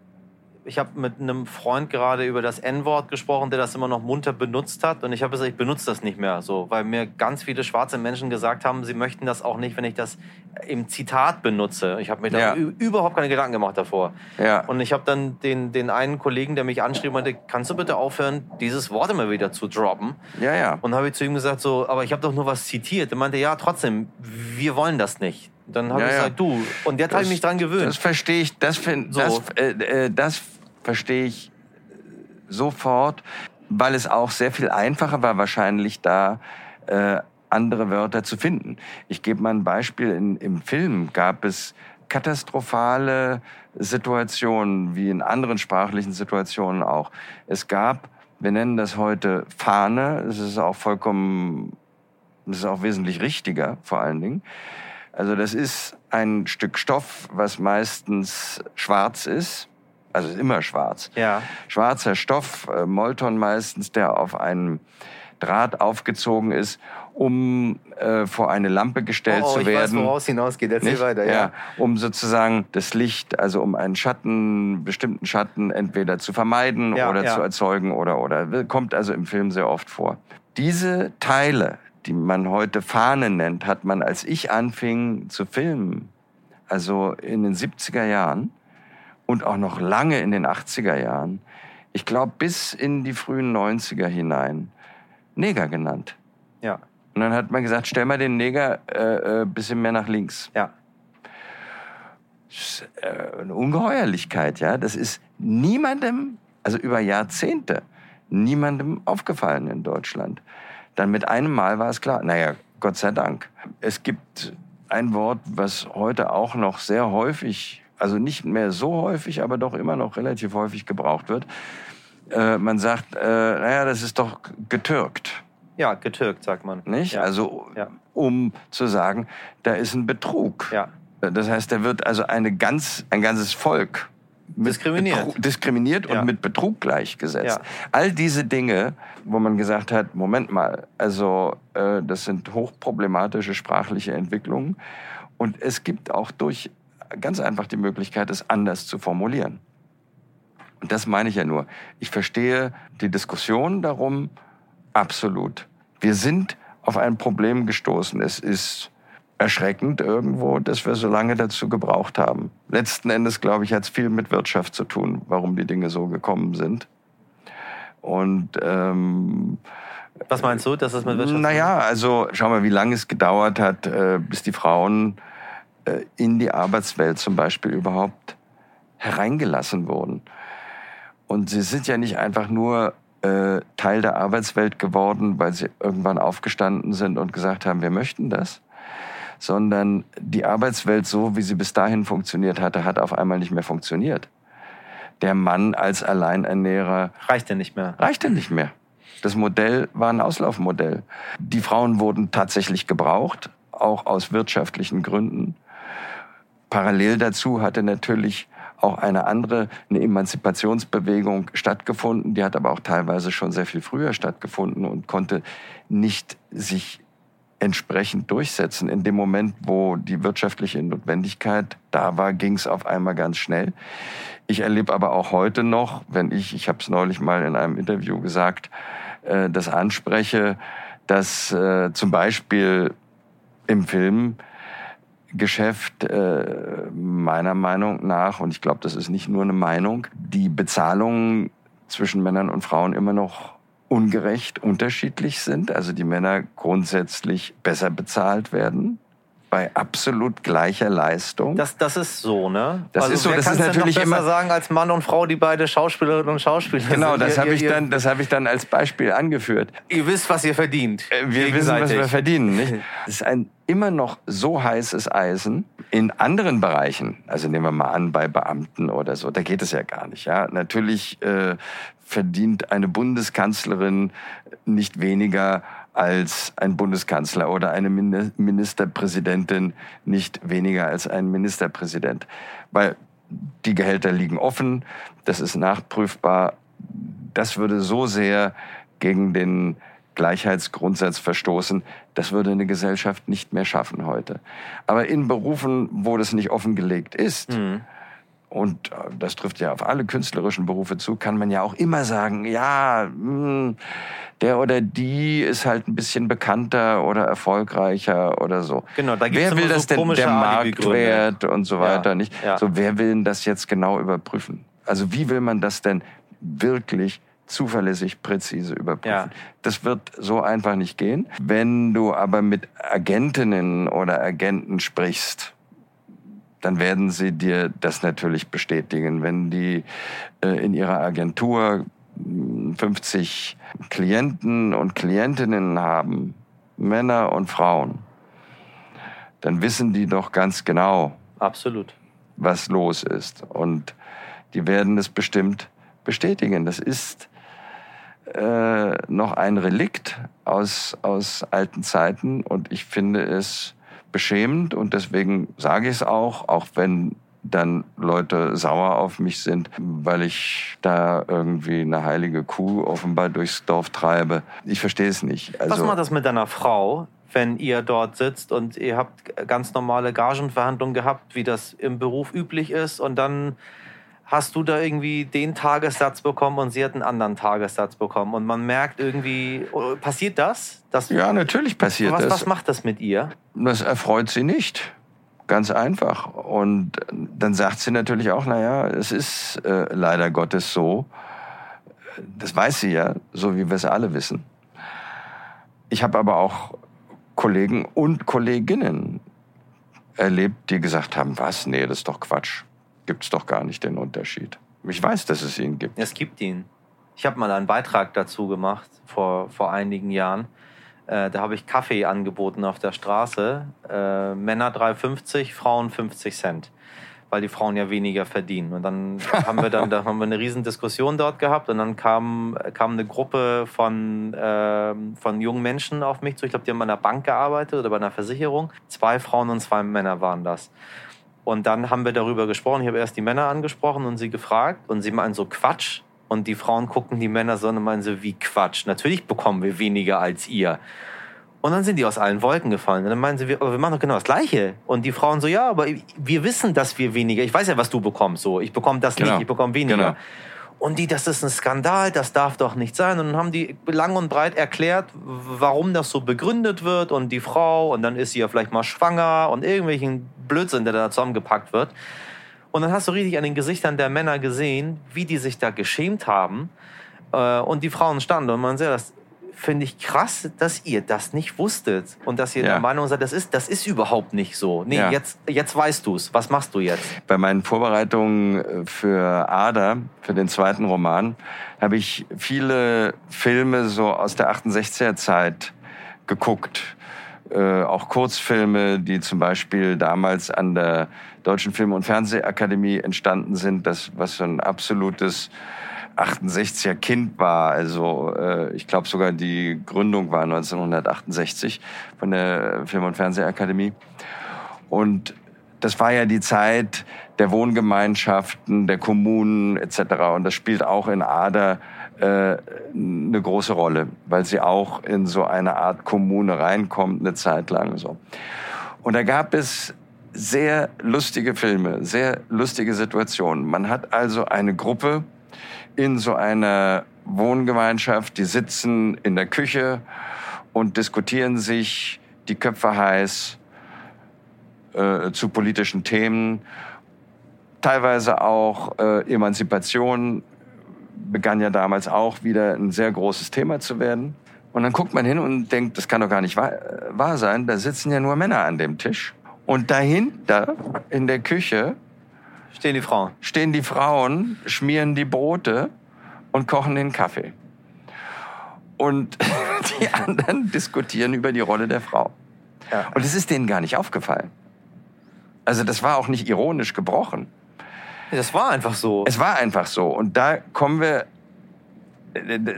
Ich habe mit einem Freund gerade über das N-Wort gesprochen, der das immer noch munter benutzt hat. Und ich habe gesagt, ich benutze das nicht mehr so, weil mir ganz viele schwarze Menschen gesagt haben, sie möchten das auch nicht, wenn ich das im Zitat benutze. Ich habe mir da Ja. ü- überhaupt keine Gedanken gemacht davor. Ja. Und ich habe dann den, den einen Kollegen, der mich anschrieb, meinte, kannst du bitte aufhören, dieses Wort immer wieder zu droppen? Ja, ja. Und habe ich zu ihm gesagt, so, aber ich habe doch nur was zitiert. Er meinte, ja, trotzdem, wir wollen das nicht. Dann habe Ja, ich gesagt, du. Und jetzt habe ich mich dran gewöhnt. Das verstehe ich, das, find, So. das, äh, äh, das verstehe ich sofort, weil es auch sehr viel einfacher war, wahrscheinlich da äh, andere Wörter zu finden. Ich gebe mal ein Beispiel. In, Im Film gab es katastrophale Situationen, wie in anderen sprachlichen Situationen auch. Es gab, wir nennen das heute Fahne, es ist auch vollkommen, es ist auch wesentlich richtiger vor allen Dingen. Also das ist ein Stück Stoff, was meistens schwarz ist. Also ist immer schwarz. ja. Schwarzer Stoff, äh, Molton meistens, der auf einem Draht aufgezogen ist, um äh, vor eine Lampe gestellt Oh, zu ich werden. weiß, woraus hinausgeht. Erzähl Nicht? weiter, ja. ja. Um sozusagen das Licht, also um einen Schatten, bestimmten Schatten entweder zu vermeiden Ja, oder ja. zu erzeugen oder, oder. Kommt also im Film sehr oft vor. Diese Teile, die man heute Fahne nennt, hat man, als ich anfing zu filmen, also in den 70er Jahren und auch noch lange in den 80er Jahren, ich glaube bis in die frühen 90er hinein, Neger genannt. Ja, Und dann hat man gesagt, stell mal den Neger äh, äh, bisschen mehr nach links. ja. Das ist, äh, eine Ungeheuerlichkeit, ja. Das ist niemandem, also über Jahrzehnte, niemandem aufgefallen in Deutschland. Dann mit einem Mal war es klar. Naja, Gott sei Dank. Es gibt ein Wort, was heute auch noch sehr häufig, also nicht mehr so häufig, aber doch immer noch relativ häufig gebraucht wird. Äh, man sagt, äh, naja, das ist doch getürkt. Ja, getürkt, sagt man. Nicht? Ja. Also, Ja. um zu sagen, da ist ein Betrug. ja. Das heißt, da wird also eine ganz, ein ganzes Volk Diskriminiert. Betrug, diskriminiert Ja. und mit Betrug gleichgesetzt. Ja. All diese Dinge, wo man gesagt hat, Moment mal, also äh, das sind hochproblematische sprachliche Entwicklungen und es gibt auch durch ganz einfach die Möglichkeit, es anders zu formulieren. Und das meine ich ja nur. Ich verstehe die Diskussion darum absolut. Wir sind auf ein Problem gestoßen. Es ist erschreckend irgendwo, dass wir so lange dazu gebraucht haben. Letzten Endes, glaube ich, hat es viel mit Wirtschaft zu tun, warum die Dinge so gekommen sind. Und ähm, Was meinst du, dass das mit Wirtschaft naja, also schau mal, wie lange es gedauert hat, äh, bis die Frauen äh, in die Arbeitswelt zum Beispiel überhaupt hereingelassen wurden. Und sie sind ja nicht einfach nur äh, Teil der Arbeitswelt geworden, weil sie irgendwann aufgestanden sind und gesagt haben, wir möchten das, sondern die Arbeitswelt, so wie sie bis dahin funktioniert hatte, hat auf einmal nicht mehr funktioniert. Der Mann als Alleinernährer reicht ja nicht mehr? reichte nicht mehr. Das Modell war ein Auslaufmodell. Die Frauen wurden tatsächlich gebraucht, auch aus wirtschaftlichen Gründen. Parallel dazu hatte natürlich auch eine andere, eine Emanzipationsbewegung stattgefunden. Die hat aber auch teilweise schon sehr viel früher stattgefunden und konnte nicht sich entsprechend durchsetzen. In dem Moment, wo die wirtschaftliche Notwendigkeit da war, ging es auf einmal ganz schnell. Ich erlebe aber auch heute noch, wenn ich, ich habe es neulich mal in einem Interview gesagt, äh, das anspreche, dass äh, zum Beispiel im Filmgeschäft äh, meiner Meinung nach, und ich glaube, das ist nicht nur eine Meinung, die Bezahlungen zwischen Männern und Frauen immer noch ungerecht unterschiedlich sind. Also die Männer grundsätzlich besser bezahlt werden bei absolut gleicher Leistung. Das, das ist so, ne? Das ist so, das ist natürlich besser immer- sagen als Mann und Frau, die beide Schauspielerinnen und Schauspieler genau, sind. das Ihr- habe ich, ihr- dann, das hab ich dann als Beispiel angeführt. Ihr wisst, was ihr verdient. Äh, Wir wissen, was wir verdienen. Nicht? Es ist ein immer noch so heißes Eisen. In anderen Bereichen, also nehmen wir mal an, bei Beamten oder so, da geht es ja gar nicht. Ja? Natürlich äh, verdient eine Bundeskanzlerin nicht weniger als ein Bundeskanzler oder eine Mini- Ministerpräsidentin nicht weniger als ein Ministerpräsident. Weil die Gehälter liegen offen, das ist nachprüfbar. Das würde so sehr gegen den Gleichheitsgrundsatz verstoßen, das würde eine Gesellschaft nicht mehr schaffen heute. Aber in Berufen, wo das nicht offengelegt ist, Mhm. Und äh, das trifft ja auf alle künstlerischen Berufe zu, kann man ja auch immer sagen, ja, mh, der oder die ist halt ein bisschen bekannter oder erfolgreicher oder so. Genau, da gibt's wer will das so denn, der. Marktwert und so weiter Ja, nicht? ja. So, wer will denn das jetzt genau überprüfen? Also wie will man das denn wirklich zuverlässig, präzise überprüfen? Ja. Das wird so einfach nicht gehen. Wenn du aber mit Agentinnen oder Agenten sprichst, dann werden sie dir das natürlich bestätigen. Wenn die äh, in ihrer Agentur mh, 50 Klienten und Klientinnen haben, Männer und Frauen, dann wissen die doch ganz genau, Absolut. was los ist. Und die werden es bestimmt bestätigen. Das ist äh, noch ein Relikt aus, aus alten Zeiten und ich finde es beschämend und deswegen sage ich es auch, auch wenn dann Leute sauer auf mich sind, weil ich da irgendwie eine heilige Kuh offenbar durchs Dorf treibe. Ich verstehe es nicht. Also, Was macht das mit deiner Frau, wenn ihr dort sitzt und ihr habt ganz normale Gagenverhandlungen gehabt, wie das im Beruf üblich ist und dann hast du da irgendwie den Tagessatz bekommen und sie hat einen anderen Tagessatz bekommen und man merkt irgendwie, oh, passiert das? das ja, natürlich passiert was, das. was macht das mit ihr? Das erfreut sie nicht. Ganz einfach. Und dann sagt sie natürlich auch, naja, es ist äh, leider Gottes so. Das weiß sie ja, so wie wir es alle wissen. Ich habe aber auch Kollegen und Kolleginnen erlebt, die gesagt haben, was? Nee, das ist doch Quatsch. Gibt's doch gar nicht den Unterschied. Ich weiß, dass es ihn gibt. Es gibt ihn. Ich habe mal einen Beitrag dazu gemacht vor, vor einigen Jahren. Äh, da habe ich Kaffee angeboten auf der Straße. Äh, Männer 3,50, Frauen 50 Cent. Weil die Frauen ja weniger verdienen. Und dann haben wir dann da haben wir eine riesen Diskussion dort gehabt. Und dann kam, kam eine Gruppe von, ähm, von jungen Menschen auf mich zu. Ich glaube, die haben bei einer Bank gearbeitet oder bei einer Versicherung. Zwei Frauen und zwei Männer waren das. Und dann haben wir darüber gesprochen. Ich habe erst die Männer angesprochen und sie gefragt. Und sie meinen so Quatsch. Und die Frauen gucken die Männer so und meinen so, wie Quatsch. Natürlich bekommen wir weniger als ihr. Und dann sind die aus allen Wolken gefallen. Und dann meinen sie, wir, wir machen doch genau das Gleiche. Und die Frauen so, ja, aber wir wissen, dass wir weniger. Ich weiß ja, was du bekommst. So, ich bekomme das Genau. nicht, ich bekomme weniger. Genau. Und die, das ist ein Skandal, das darf doch nicht sein. Und dann haben die lang und breit erklärt, warum das so begründet wird. Und die Frau, und dann ist sie ja vielleicht mal schwanger und irgendwelchen Blödsinn, der da zusammengepackt wird. Und dann hast du richtig an den Gesichtern der Männer gesehen, wie die sich da geschämt haben. Äh, Und die Frauen standen. Und man sagt, das finde ich krass, dass ihr das nicht wusstet. Und dass ihr Ja. der Meinung seid, das ist, das ist überhaupt nicht so. Nee, Ja. jetzt, jetzt weißt du es. Was machst du jetzt? Bei meinen Vorbereitungen für Ada, für den zweiten Roman, habe ich viele Filme so aus der 68er Zeit geguckt. Äh, auch Kurzfilme, die zum Beispiel damals an der Deutschen Film- und Fernsehakademie entstanden sind, das was so ein absolutes 68er Kind war. Also äh, ich glaube sogar die Gründung war 1968 von der Film- und Fernsehakademie. Und das war ja die Zeit der Wohngemeinschaften, der Kommunen etc. Und das spielt auch in Ader äh, eine große Rolle, weil sie auch in so eine Art Kommune reinkommt, eine Zeit lang so. Und da gab es sehr lustige Filme, sehr lustige Situationen. Man hat also eine Gruppe in so einer Wohngemeinschaft, die sitzen in der Küche und diskutieren sich die Köpfe heiß äh, zu politischen Themen. Teilweise auch äh, Emanzipation begann ja damals auch wieder ein sehr großes Thema zu werden. Und dann guckt man hin und denkt, das kann doch gar nicht wahr, äh, wahr sein. Da sitzen ja nur Männer an dem Tisch. Und dahinter in der Küche Stehen die Frauen. stehen die Frauen, schmieren die Brote und kochen den Kaffee. Und die anderen diskutieren über die Rolle der Frau. Ja. Und es ist denen gar nicht aufgefallen. Also das war auch nicht ironisch gebrochen. Das war einfach so. Es war einfach so. Und da kommen wir.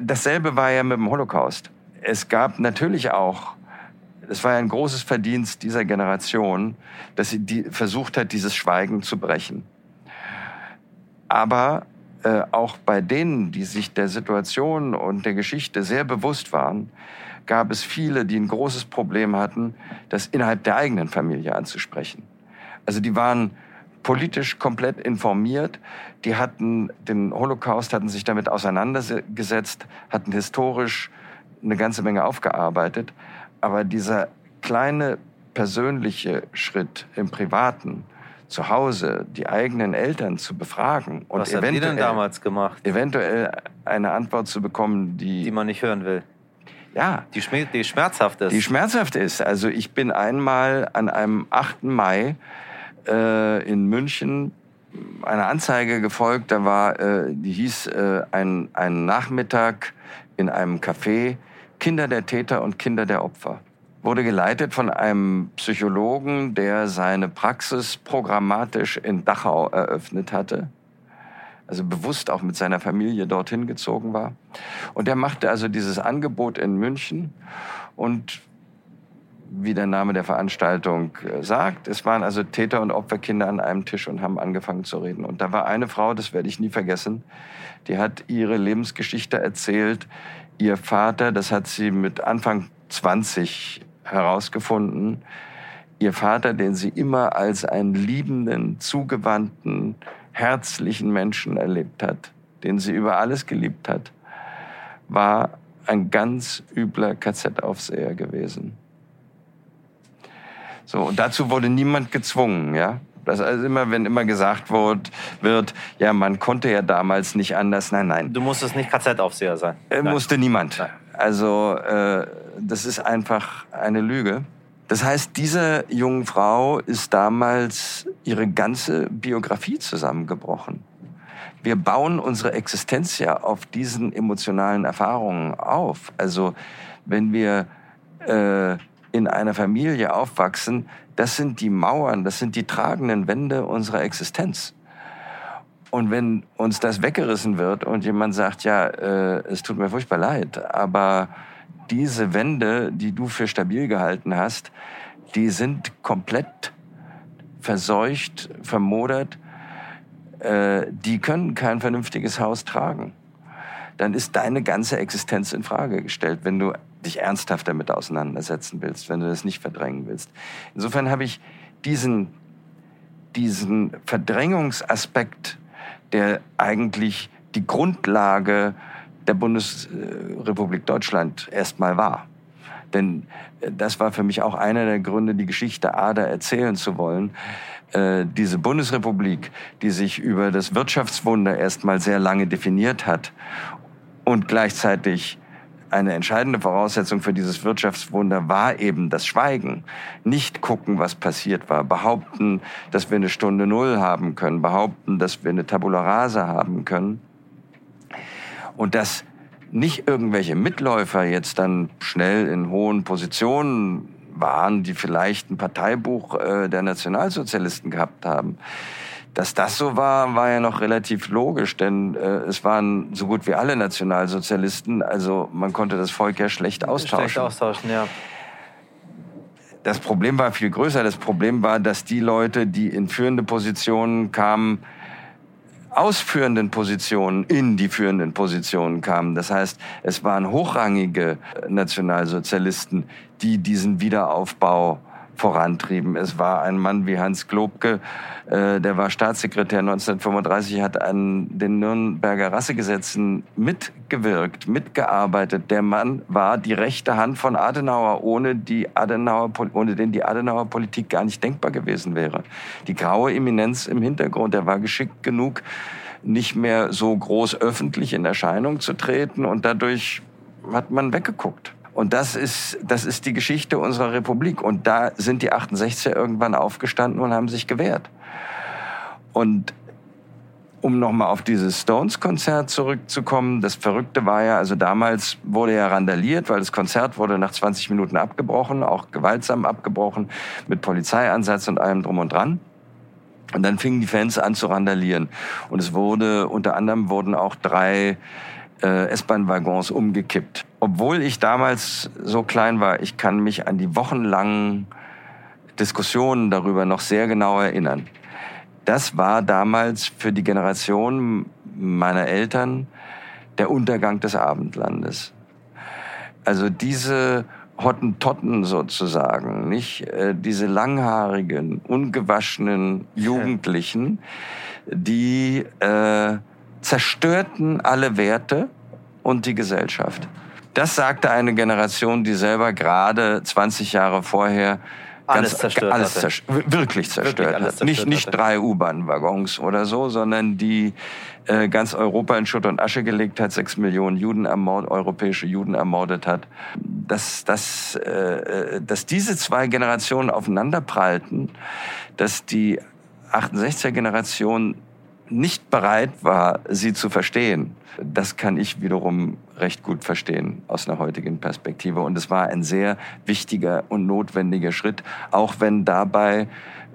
Dasselbe war ja mit dem Holocaust. Es gab natürlich auch. Es war ja ein großes Verdienst dieser Generation, dass sie die, versucht hat, dieses Schweigen zu brechen. Aber äh, auch bei denen, die sich der Situation und der Geschichte sehr bewusst waren, gab es viele, die ein großes Problem hatten, das innerhalb der eigenen Familie anzusprechen. Also die waren politisch komplett informiert. Die hatten den Holocaust, hatten sich damit auseinandergesetzt, hatten historisch eine ganze Menge aufgearbeitet. Aber dieser kleine persönliche Schritt im Privaten, zu Hause die eigenen Eltern zu befragen und Was eventuell, denn damals gemacht? eventuell eine Antwort zu bekommen, die, die man nicht hören will. Ja. Die, die schmerzhaft ist. Die schmerzhaft ist. Also ich bin einmal an einem 8. Mai äh, in München einer Anzeige gefolgt. Da war, äh, die hieß äh, ein, ein Nachmittag in einem Café Kinder der Täter und Kinder der Opfer. Wurde geleitet von einem Psychologen, der seine Praxis programmatisch in Dachau eröffnet hatte also bewusst auch mit seiner Familie dorthin gezogen war. Und er machte also dieses Angebot in München und wie der Name der Veranstaltung äh, sagt, es waren also Täter und Opferkinder an einem Tisch und haben angefangen zu reden. Und da war eine Frau, das werde ich nie vergessen, die hat ihre Lebensgeschichte erzählt. Ihr Vater, das hat sie mit Anfang 20 herausgefunden, ihr Vater, den sie immer als einen liebenden, zugewandten, herzlichen Menschen erlebt hat, den sie über alles geliebt hat, war ein ganz übler KZ-Aufseher gewesen. So, und dazu wurde niemand gezwungen, ja. Das also immer, wenn immer gesagt wird, wird, ja, man konnte ja damals nicht anders. Nein, nein. Du musstest nicht KZ-Aufseher sein. Äh, musste niemand. Nein. Also, äh, das ist einfach eine Lüge. Das heißt, diese junge Frau ist damals ihre ganze Biografie zusammengebrochen. Wir bauen unsere Existenz ja auf diesen emotionalen Erfahrungen auf. Also wenn wir äh, in einer Familie aufwachsen, das sind die Mauern, das sind die tragenden Wände unserer Existenz. Und wenn uns das weggerissen wird und jemand sagt, ja, äh, es tut mir furchtbar leid, aber diese Wände, die du für stabil gehalten hast, die sind komplett verseucht, vermodert. Äh, die können kein vernünftiges Haus tragen. Dann ist deine ganze Existenz in Frage gestellt, wenn du dich ernsthaft damit auseinandersetzen willst, wenn du das nicht verdrängen willst. Insofern habe ich diesen, diesen Verdrängungsaspekt, der eigentlich die Grundlage der Bundesrepublik Deutschland erstmal war. Denn äh, das war für mich auch einer der Gründe, die Geschichte Ader erzählen zu wollen. Äh, diese Bundesrepublik, die sich über das Wirtschaftswunder erstmal sehr lange definiert hat und gleichzeitig eine entscheidende Voraussetzung für dieses Wirtschaftswunder war eben das Schweigen. Nicht gucken, was passiert war. Behaupten, dass wir eine Stunde Null haben können. Behaupten, dass wir eine Tabula Rasa haben können. Und dass nicht irgendwelche Mitläufer jetzt dann schnell in hohen Positionen waren, die vielleicht ein Parteibuch äh, der Nationalsozialisten gehabt haben. Dass das so war, war ja noch relativ logisch, denn äh, es waren so gut wie alle Nationalsozialisten, also man konnte das Volk ja schlecht austauschen. Schlecht austauschen, ja. Das Problem war viel größer. Das Problem war, dass die Leute, die in führende Positionen kamen, ausführenden Positionen in die führenden Positionen kamen. Das heißt, es waren hochrangige Nationalsozialisten, die diesen Wiederaufbau vorantrieben. Es war ein Mann wie Hans Globke, äh, der war Staatssekretär 1935, hat an den Nürnberger Rassegesetzen mitgewirkt, mitgearbeitet. Der Mann war die rechte Hand von Adenauer, ohne, die Adenauer, ohne den die Adenauer Politik gar nicht denkbar gewesen wäre. Die graue Eminenz im Hintergrund, der war geschickt genug, nicht mehr so groß öffentlich in Erscheinung zu treten und dadurch hat man weggeguckt. Und das ist, das ist die Geschichte unserer Republik. Und da sind die 68er irgendwann aufgestanden und haben sich gewehrt. Und um nochmal auf dieses Stones-Konzert zurückzukommen, das Verrückte war ja, also damals wurde ja randaliert, weil das Konzert wurde nach 20 Minuten abgebrochen, auch gewaltsam abgebrochen, mit Polizeieinsatz und allem drum und dran. Und dann fingen die Fans an zu randalieren. Und es wurde, unter anderem wurden auch drei äh, S-Bahn-Waggons umgekippt. Obwohl ich damals so klein war, ich kann mich an die wochenlangen Diskussionen darüber noch sehr genau erinnern. Das war damals für die Generation meiner Eltern der Untergang des Abendlandes. Also diese Hottentotten sozusagen, nicht? Äh, diese langhaarigen, ungewaschenen Jugendlichen, die äh, zerstörten alle Werte und die Gesellschaft. Das sagte eine Generation, die selber gerade 20 Jahre vorher alles ganz, zerstört alles zerstört, wirklich zerstört wirklich hat. Zerstört nicht, nicht drei U-Bahn-Waggons oder so, sondern die äh, ganz Europa in Schutt und Asche gelegt hat, sechs Millionen Juden ermordet, europäische Juden ermordet hat. Dass, dass, äh, dass diese zwei Generationen aufeinanderprallten, dass die 68er-Generation nicht bereit war, sie zu verstehen. Das kann ich wiederum recht gut verstehen aus einer heutigen Perspektive. Und es war ein sehr wichtiger und notwendiger Schritt, auch wenn dabei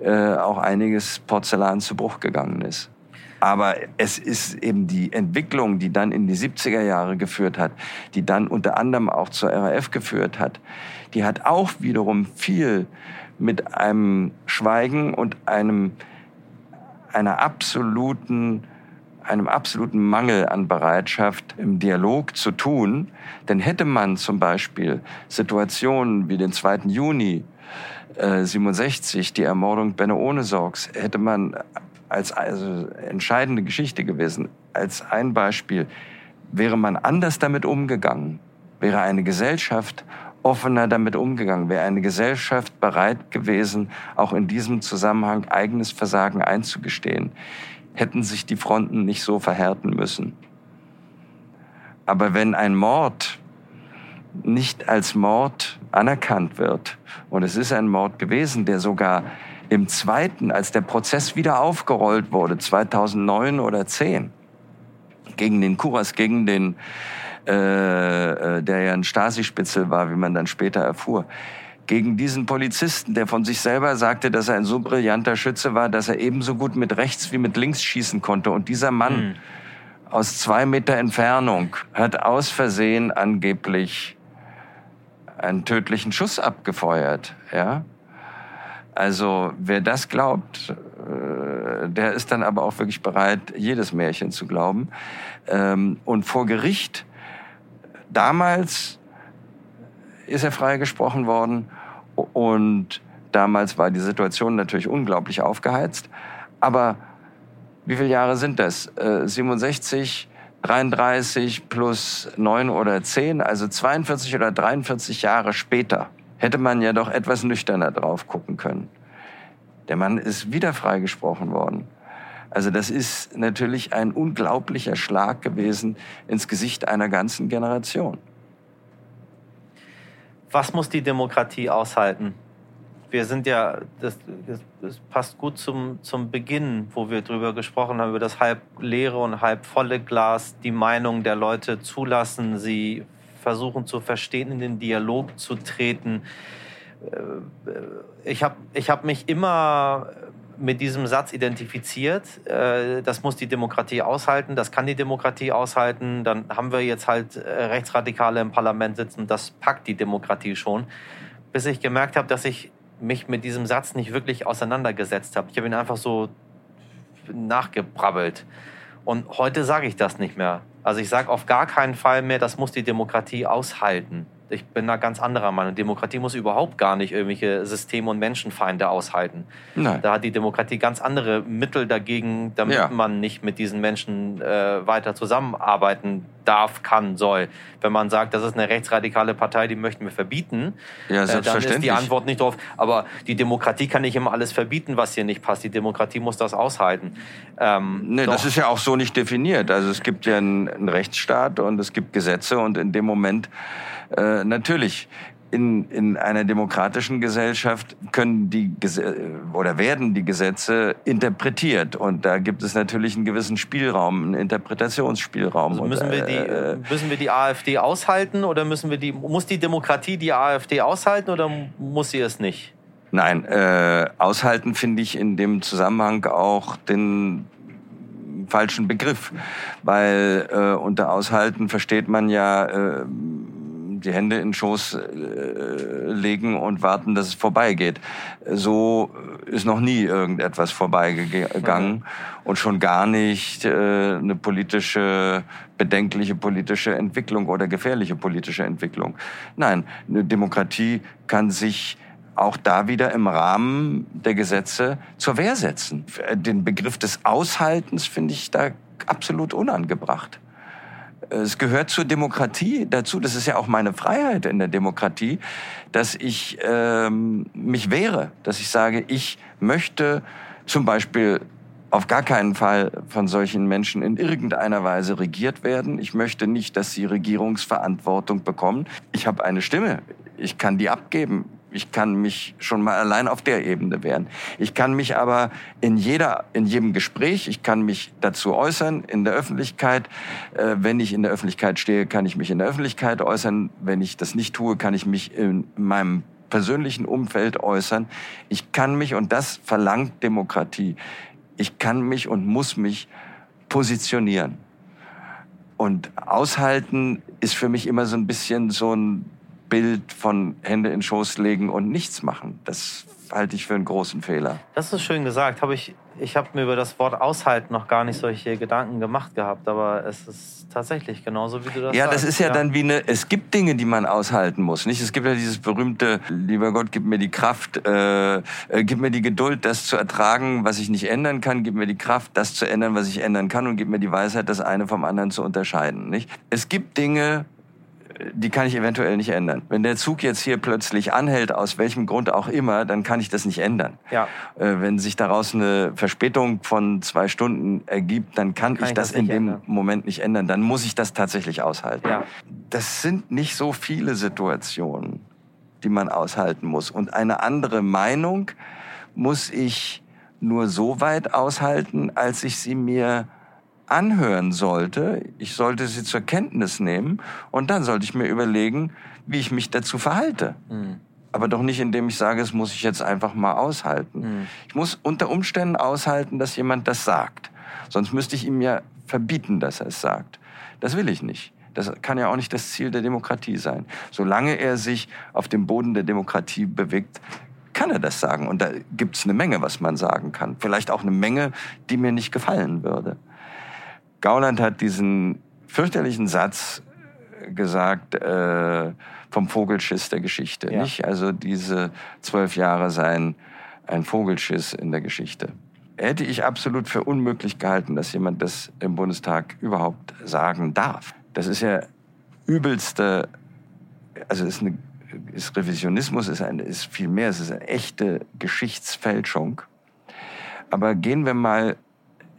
äh, auch einiges Porzellan zu Bruch gegangen ist. Aber es ist eben die Entwicklung, die dann in die 70er Jahre geführt hat, die dann unter anderem auch zur RAF geführt hat, die hat auch wiederum viel mit einem Schweigen und einem einer absoluten, einem absoluten Mangel an Bereitschaft im Dialog zu tun. Denn hätte man zum Beispiel Situationen wie den 2. Juni äh, 67, die Ermordung Benno Ohnesorgs, hätte man als also entscheidende Geschichte gewesen, als ein Beispiel, wäre man anders damit umgegangen, wäre eine Gesellschaft offener damit umgegangen? Wäre eine Gesellschaft bereit gewesen, auch in diesem Zusammenhang eigenes Versagen einzugestehen? Hätten sich die Fronten nicht so verhärten müssen? Aber wenn ein Mord nicht als Mord anerkannt wird, und es ist ein Mord gewesen, der sogar im zweiten, als der Prozess wieder aufgerollt wurde, 2009 oder 10, gegen den Kuras, gegen den äh, äh, der ja ein Stasi-Spitzel war, wie man dann später erfuhr, gegen diesen Polizisten, der von sich selber sagte, dass er ein so brillanter Schütze war, dass er ebenso gut mit rechts wie mit links schießen konnte. Und dieser Mann mhm. aus zwei Meter Entfernung hat aus Versehen angeblich einen tödlichen Schuss abgefeuert. Ja? Also wer das glaubt, äh, der ist dann aber auch wirklich bereit, jedes Märchen zu glauben. Ähm, und vor Gericht damals ist er freigesprochen worden und damals war die Situation natürlich unglaublich aufgeheizt. Aber wie viele Jahre sind das? 67, äh, 33 plus 9 oder 10, also 42 oder 43 Jahre später hätte man ja doch etwas nüchterner drauf gucken können. Der Mann ist wieder freigesprochen worden. Also das ist natürlich ein unglaublicher Schlag gewesen ins Gesicht einer ganzen Generation. Was muss die Demokratie aushalten? Wir sind ja, das, das passt gut zum, zum Beginn, wo wir darüber gesprochen haben, über das halb leere und halb volle Glas, die Meinung der Leute zulassen, sie versuchen zu verstehen, in den Dialog zu treten. Äh, ich habe ich hab mich immer mit diesem Satz identifiziert. Äh, das muss die Demokratie aushalten, das kann die Demokratie aushalten. Dann haben wir jetzt halt äh, Rechtsradikale im Parlament sitzen, das packt die Demokratie schon. Bis ich gemerkt habe, dass ich mich mit diesem Satz nicht wirklich auseinandergesetzt habe. Ich habe ihn einfach so nachgebrabbelt. Und heute sage ich das nicht mehr. Also ich sage auf gar keinen Fall mehr, das muss die Demokratie aushalten ich bin da ganz anderer Meinung. Demokratie muss überhaupt gar nicht irgendwelche Systeme und Menschenfeinde aushalten. Nein. Da hat die Demokratie ganz andere Mittel dagegen, damit ja. man nicht mit diesen Menschen äh, weiter zusammenarbeiten darf, kann, soll. Wenn man sagt, das ist eine rechtsradikale Partei, die möchten wir verbieten, ja, äh, dann ist die Antwort nicht drauf. Aber die Demokratie kann nicht immer alles verbieten, was hier nicht passt. Die Demokratie muss das aushalten. Ähm, nee, das ist ja auch so nicht definiert. Also es gibt ja einen, einen Rechtsstaat und es gibt Gesetze und in dem Moment äh, natürlich in, in einer demokratischen Gesellschaft können die oder werden die Gesetze interpretiert und da gibt es natürlich einen gewissen Spielraum, einen Interpretationsspielraum. Also müssen, wir die, äh, müssen wir die AfD aushalten oder müssen wir die muss die Demokratie die AfD aushalten oder muss sie es nicht? Nein, äh, aushalten finde ich in dem Zusammenhang auch den falschen Begriff, weil äh, unter aushalten versteht man ja äh, die Hände in den Schoß äh, legen und warten, dass es vorbeigeht. So ist noch nie irgendetwas vorbeigegangen mhm. und schon gar nicht äh, eine politische, bedenkliche politische Entwicklung oder gefährliche politische Entwicklung. Nein, eine Demokratie kann sich auch da wieder im Rahmen der Gesetze zur Wehr setzen. Den Begriff des Aushaltens finde ich da absolut unangebracht. Es gehört zur Demokratie dazu, das ist ja auch meine Freiheit in der Demokratie, dass ich ähm, mich wehre, dass ich sage, ich möchte zum Beispiel auf gar keinen Fall von solchen Menschen in irgendeiner Weise regiert werden. Ich möchte nicht, dass sie Regierungsverantwortung bekommen. Ich habe eine Stimme. Ich kann die abgeben. Ich kann mich schon mal allein auf der Ebene wehren. Ich kann mich aber in jeder, in jedem Gespräch, ich kann mich dazu äußern in der Öffentlichkeit. Äh, wenn ich in der Öffentlichkeit stehe, kann ich mich in der Öffentlichkeit äußern. Wenn ich das nicht tue, kann ich mich in meinem persönlichen Umfeld äußern. Ich kann mich, und das verlangt Demokratie, ich kann mich und muss mich positionieren. Und aushalten ist für mich immer so ein bisschen so ein Bild von Hände in Schoß legen und nichts machen. Das halte ich für einen großen Fehler. Das ist schön gesagt. Habe ich ich habe mir über das Wort aushalten noch gar nicht solche Gedanken gemacht gehabt, aber es ist tatsächlich genauso, wie du das Ja, sagst. das ist ja, ja, dann wie eine, es gibt Dinge, die man aushalten muss, nicht? Es gibt ja dieses berühmte, lieber Gott, gib mir die Kraft, äh, äh, gib mir die Geduld, das zu ertragen, was ich nicht ändern kann, gib mir die Kraft, das zu ändern, was ich ändern kann und gib mir die Weisheit, das eine vom anderen zu unterscheiden, nicht? Es gibt Dinge, die kann ich eventuell nicht ändern. Wenn der Zug jetzt hier plötzlich anhält, aus welchem Grund auch immer, dann kann ich das nicht ändern. Ja. Äh, wenn sich daraus eine Verspätung von zwei Stunden ergibt, dann kann, kann ich, ich, das, das in dem ändern. Moment nicht ändern. Dann muss ich das tatsächlich aushalten. Ja. Das sind nicht so viele Situationen, die man aushalten muss. Und eine andere Meinung muss ich nur so weit aushalten, als ich sie mir anhören sollte. Ich sollte sie zur Kenntnis nehmen und dann sollte ich mir überlegen, wie ich mich dazu verhalte. Mhm. Aber doch nicht, indem ich sage, es muss ich jetzt einfach mal aushalten. Mhm. Ich muss unter Umständen aushalten, dass jemand das sagt. Sonst müsste ich ihm ja verbieten, dass er es sagt. Das will ich nicht. Das kann ja auch nicht das Ziel der Demokratie sein. Solange er sich auf dem Boden der Demokratie bewegt, kann er das sagen. Und da gibt es eine Menge, was man sagen kann. Vielleicht auch eine Menge, die mir nicht gefallen würde. Gauland hat diesen fürchterlichen Satz gesagt äh, vom Vogelschiss der Geschichte. Ja. Nicht? Also diese zwölf Jahre seien ein Vogelschiss in der Geschichte. Hätte ich absolut für unmöglich gehalten, dass jemand das im Bundestag überhaupt sagen darf. Das ist ja übelste, also ist, eine, ist Revisionismus, ist, ein, ist viel mehr, es ist eine echte Geschichtsfälschung. Aber gehen wir mal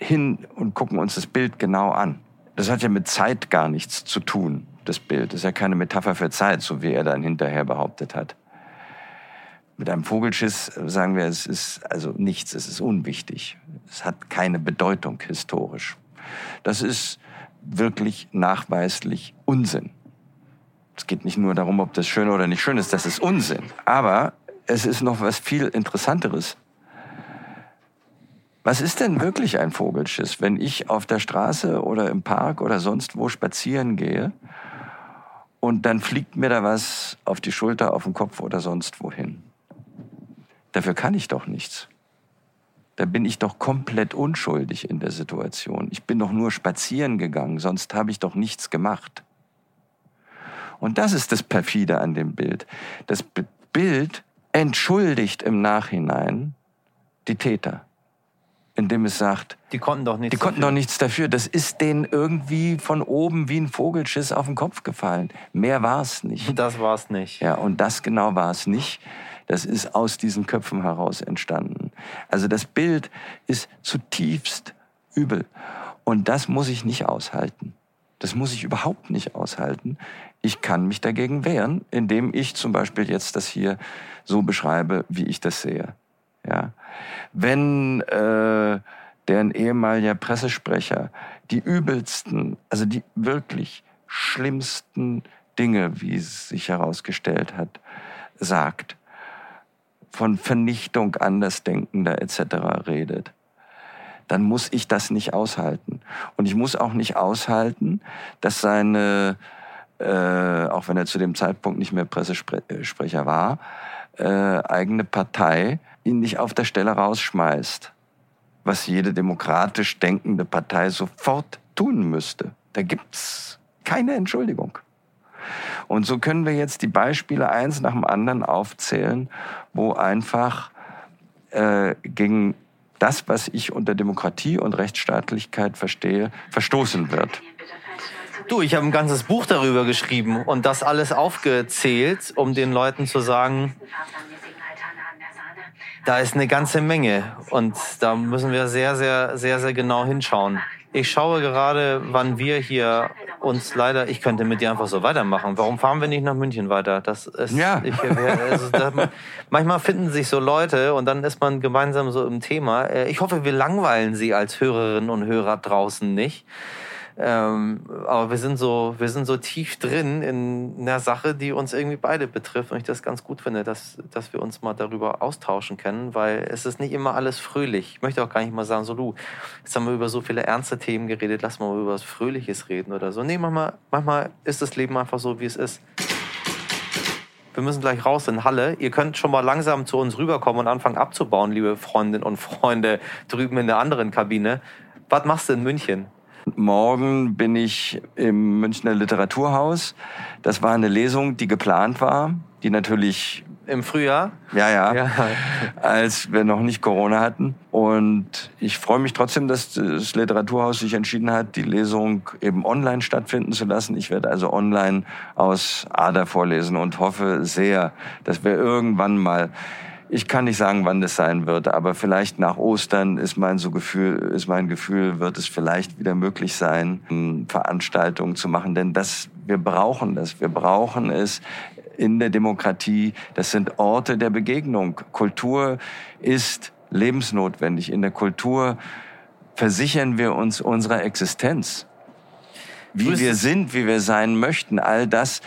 hin und gucken uns das Bild genau an. Das hat ja mit Zeit gar nichts zu tun, das Bild. Das ist ja keine Metapher für Zeit, so wie er dann hinterher behauptet hat. Mit einem Vogelschiss sagen wir, es ist also nichts, es ist unwichtig. Es hat keine Bedeutung historisch. Das ist wirklich nachweislich Unsinn. Es geht nicht nur darum, ob das schön oder nicht schön ist, das ist Unsinn. Aber es ist noch was viel Interessanteres. Was ist denn wirklich ein Vogelschiss, wenn ich auf der Straße oder im Park oder sonst wo spazieren gehe und dann fliegt mir da was auf die Schulter, auf den Kopf oder sonst wohin? Dafür kann ich doch nichts. Da bin ich doch komplett unschuldig in der Situation. Ich bin doch nur spazieren gegangen, sonst habe ich doch nichts gemacht. Und das ist das perfide an dem Bild. Das Bild entschuldigt im Nachhinein die Täter indem es sagt, die konnten doch nichts. Die konnten dafür. doch nichts dafür. Das ist denen irgendwie von oben wie ein Vogelschiss auf den Kopf gefallen. Mehr war es nicht. Das war es nicht. Ja, und das genau war es nicht. Das ist aus diesen Köpfen heraus entstanden. Also das Bild ist zutiefst übel. Und das muss ich nicht aushalten. Das muss ich überhaupt nicht aushalten. Ich kann mich dagegen wehren, indem ich zum Beispiel jetzt das hier so beschreibe, wie ich das sehe. Ja. Wenn äh, deren ehemaliger Pressesprecher die übelsten, also die wirklich schlimmsten Dinge, wie es sich herausgestellt hat, sagt, von Vernichtung Andersdenkender etc. redet, dann muss ich das nicht aushalten. Und ich muss auch nicht aushalten, dass seine äh, auch wenn er zu dem Zeitpunkt nicht mehr Pressesprecher war, äh, eigene Partei ihn nicht auf der Stelle rausschmeißt. Was jede demokratisch denkende Partei sofort tun müsste. Da gibt's keine Entschuldigung. Und so können wir jetzt die Beispiele eins nach dem anderen aufzählen, wo einfach äh, gegen das, was ich unter Demokratie und Rechtsstaatlichkeit verstehe, verstoßen wird. Du, ich habe ein ganzes Buch darüber geschrieben und das alles aufgezählt, um den Leuten zu sagen, da ist eine ganze Menge und da müssen wir sehr, sehr, sehr, sehr genau hinschauen. Ich schaue gerade, wann wir hier uns leider, ich könnte mit dir einfach so weitermachen. Warum fahren wir nicht nach München weiter? Das ist, ja. Ich, also, da, manchmal finden sich so Leute und dann ist man gemeinsam so im Thema. Äh, ich hoffe, wir langweilen Sie als Hörerinnen und Hörer draußen nicht. Ähm, aber wir sind so, wir sind so tief drin in einer Sache, die uns irgendwie beide betrifft und ich das ganz gut finde, dass, dass wir uns mal darüber austauschen können, weil es ist nicht immer alles fröhlich. Ich möchte auch gar nicht mal sagen, so du, jetzt haben wir über so viele ernste Themen geredet, lass mal über was Fröhliches reden oder so. Nee, manchmal, manchmal ist das Leben einfach so, wie es ist. Wir müssen gleich raus in Halle. Ihr könnt schon mal langsam zu uns rüberkommen und anfangen abzubauen, liebe Freundinnen und Freunde drüben in der anderen Kabine. Was machst du in München? Morgen bin ich im Münchner Literaturhaus. Das war eine Lesung, die geplant war, die natürlich im Frühjahr? Ja, ja, ja, als wir noch nicht Corona hatten. Und ich freue mich trotzdem, dass das Literaturhaus sich entschieden hat, die Lesung eben online stattfinden zu lassen. Ich werde also online aus Ader vorlesen und hoffe sehr, dass wir irgendwann mal ich kann nicht sagen, wann das sein wird, aber vielleicht nach Ostern ist mein so Gefühl, ist mein Gefühl, wird es vielleicht wieder möglich sein, Veranstaltungen zu machen, denn das, wir brauchen das. Wir brauchen es in der Demokratie. Das sind Orte der Begegnung. Kultur ist lebensnotwendig. In der Kultur versichern wir uns unserer Existenz wie wir sind, wie wir sein möchten. All das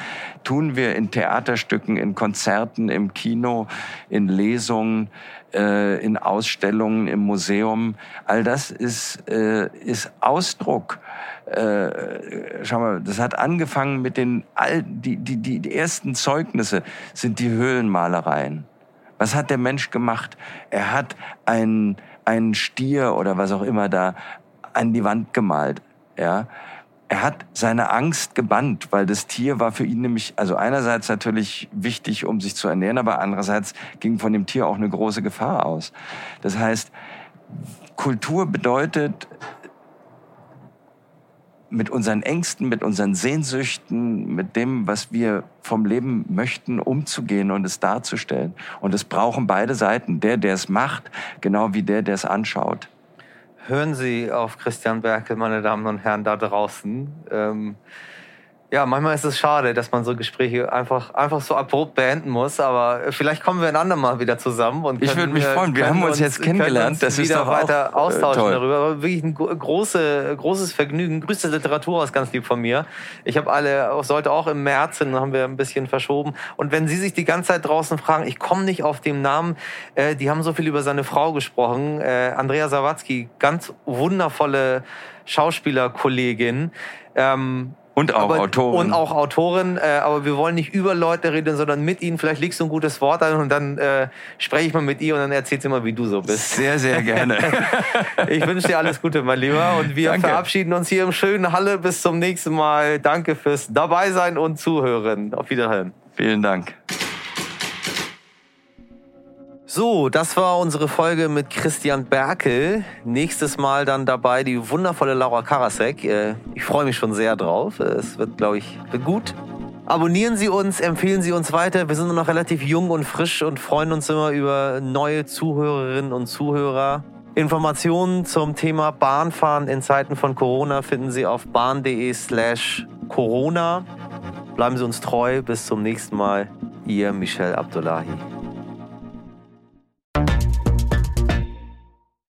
tun wir in Theaterstücken, in Konzerten, im Kino, in Lesungen, äh, in Ausstellungen, im Museum. All das ist, äh, ist Ausdruck. Äh, schau mal, das hat angefangen mit den all, die, die, die, die ersten Zeugnisse sind die Höhlenmalereien. Was hat der Mensch gemacht? Er hat einen, einen Stier oder was auch immer da an die Wand gemalt. Ja, er hat seine Angst gebannt, weil das Tier war für ihn nämlich, also einerseits natürlich wichtig, um sich zu ernähren, aber andererseits ging von dem Tier auch eine große Gefahr aus. Das heißt, Kultur bedeutet, mit unseren Ängsten, mit unseren Sehnsüchten, mit dem, was wir vom Leben möchten, umzugehen und es darzustellen. Und es brauchen beide Seiten. Der, der es macht, genau wie der, der es anschaut. Hören Sie auf Christian Berkel, meine Damen und Herren da draußen. Ähm, ja, manchmal ist es schade, dass man so Gespräche einfach, einfach so abrupt beenden muss, aber vielleicht kommen wir ein andermal wieder zusammen. Und können, ich würde mich freuen, wir haben uns, uns jetzt kennengelernt, das ist doch weiter äh, austauschen toll. darüber. Aber wirklich ein große, großes Vergnügen. Grüße Literaturhaus ganz lieb von mir. Ich habe alle, sollte auch im März, dann haben wir ein bisschen verschoben. Und wenn Sie sich die ganze Zeit draußen fragen, ich komme nicht auf den Namen, äh, die haben so viel über seine Frau gesprochen. Äh, Andrea Sawatzki, ganz wundervolle Schauspielerkollegin. Ähm, und auch aber, Autorin. Und auch Autorin, äh, aber wir wollen nicht über Leute reden, sondern mit ihnen. Vielleicht legst du ein gutes Wort ein und dann äh, spreche ich mal mit ihr und dann erzählt sie mal, wie du so bist. Sehr, sehr gerne. ich wünsche dir alles Gute, mein Lieber. Und wir Danke. verabschieden uns hier im schönen Halle. Bis zum nächsten Mal. Danke fürs Dabeisein und Zuhören. Auf Wiederhören. Vielen Dank. So, das war unsere Folge mit Christian Berkel. Nächstes Mal dann dabei die wundervolle Laura Karasek. Äh, ich freue mich schon sehr drauf. Es wird, glaube ich, gut. Abonnieren Sie uns, empfehlen Sie uns weiter. Wir sind noch relativ jung und frisch und freuen uns immer über neue Zuhörerinnen und Zuhörer. Informationen zum Thema Bahnfahren in Zeiten von Corona finden Sie auf bahn.de slash Corona. Bleiben Sie uns treu. Bis zum nächsten Mal. Ihr Michel Abdullahi.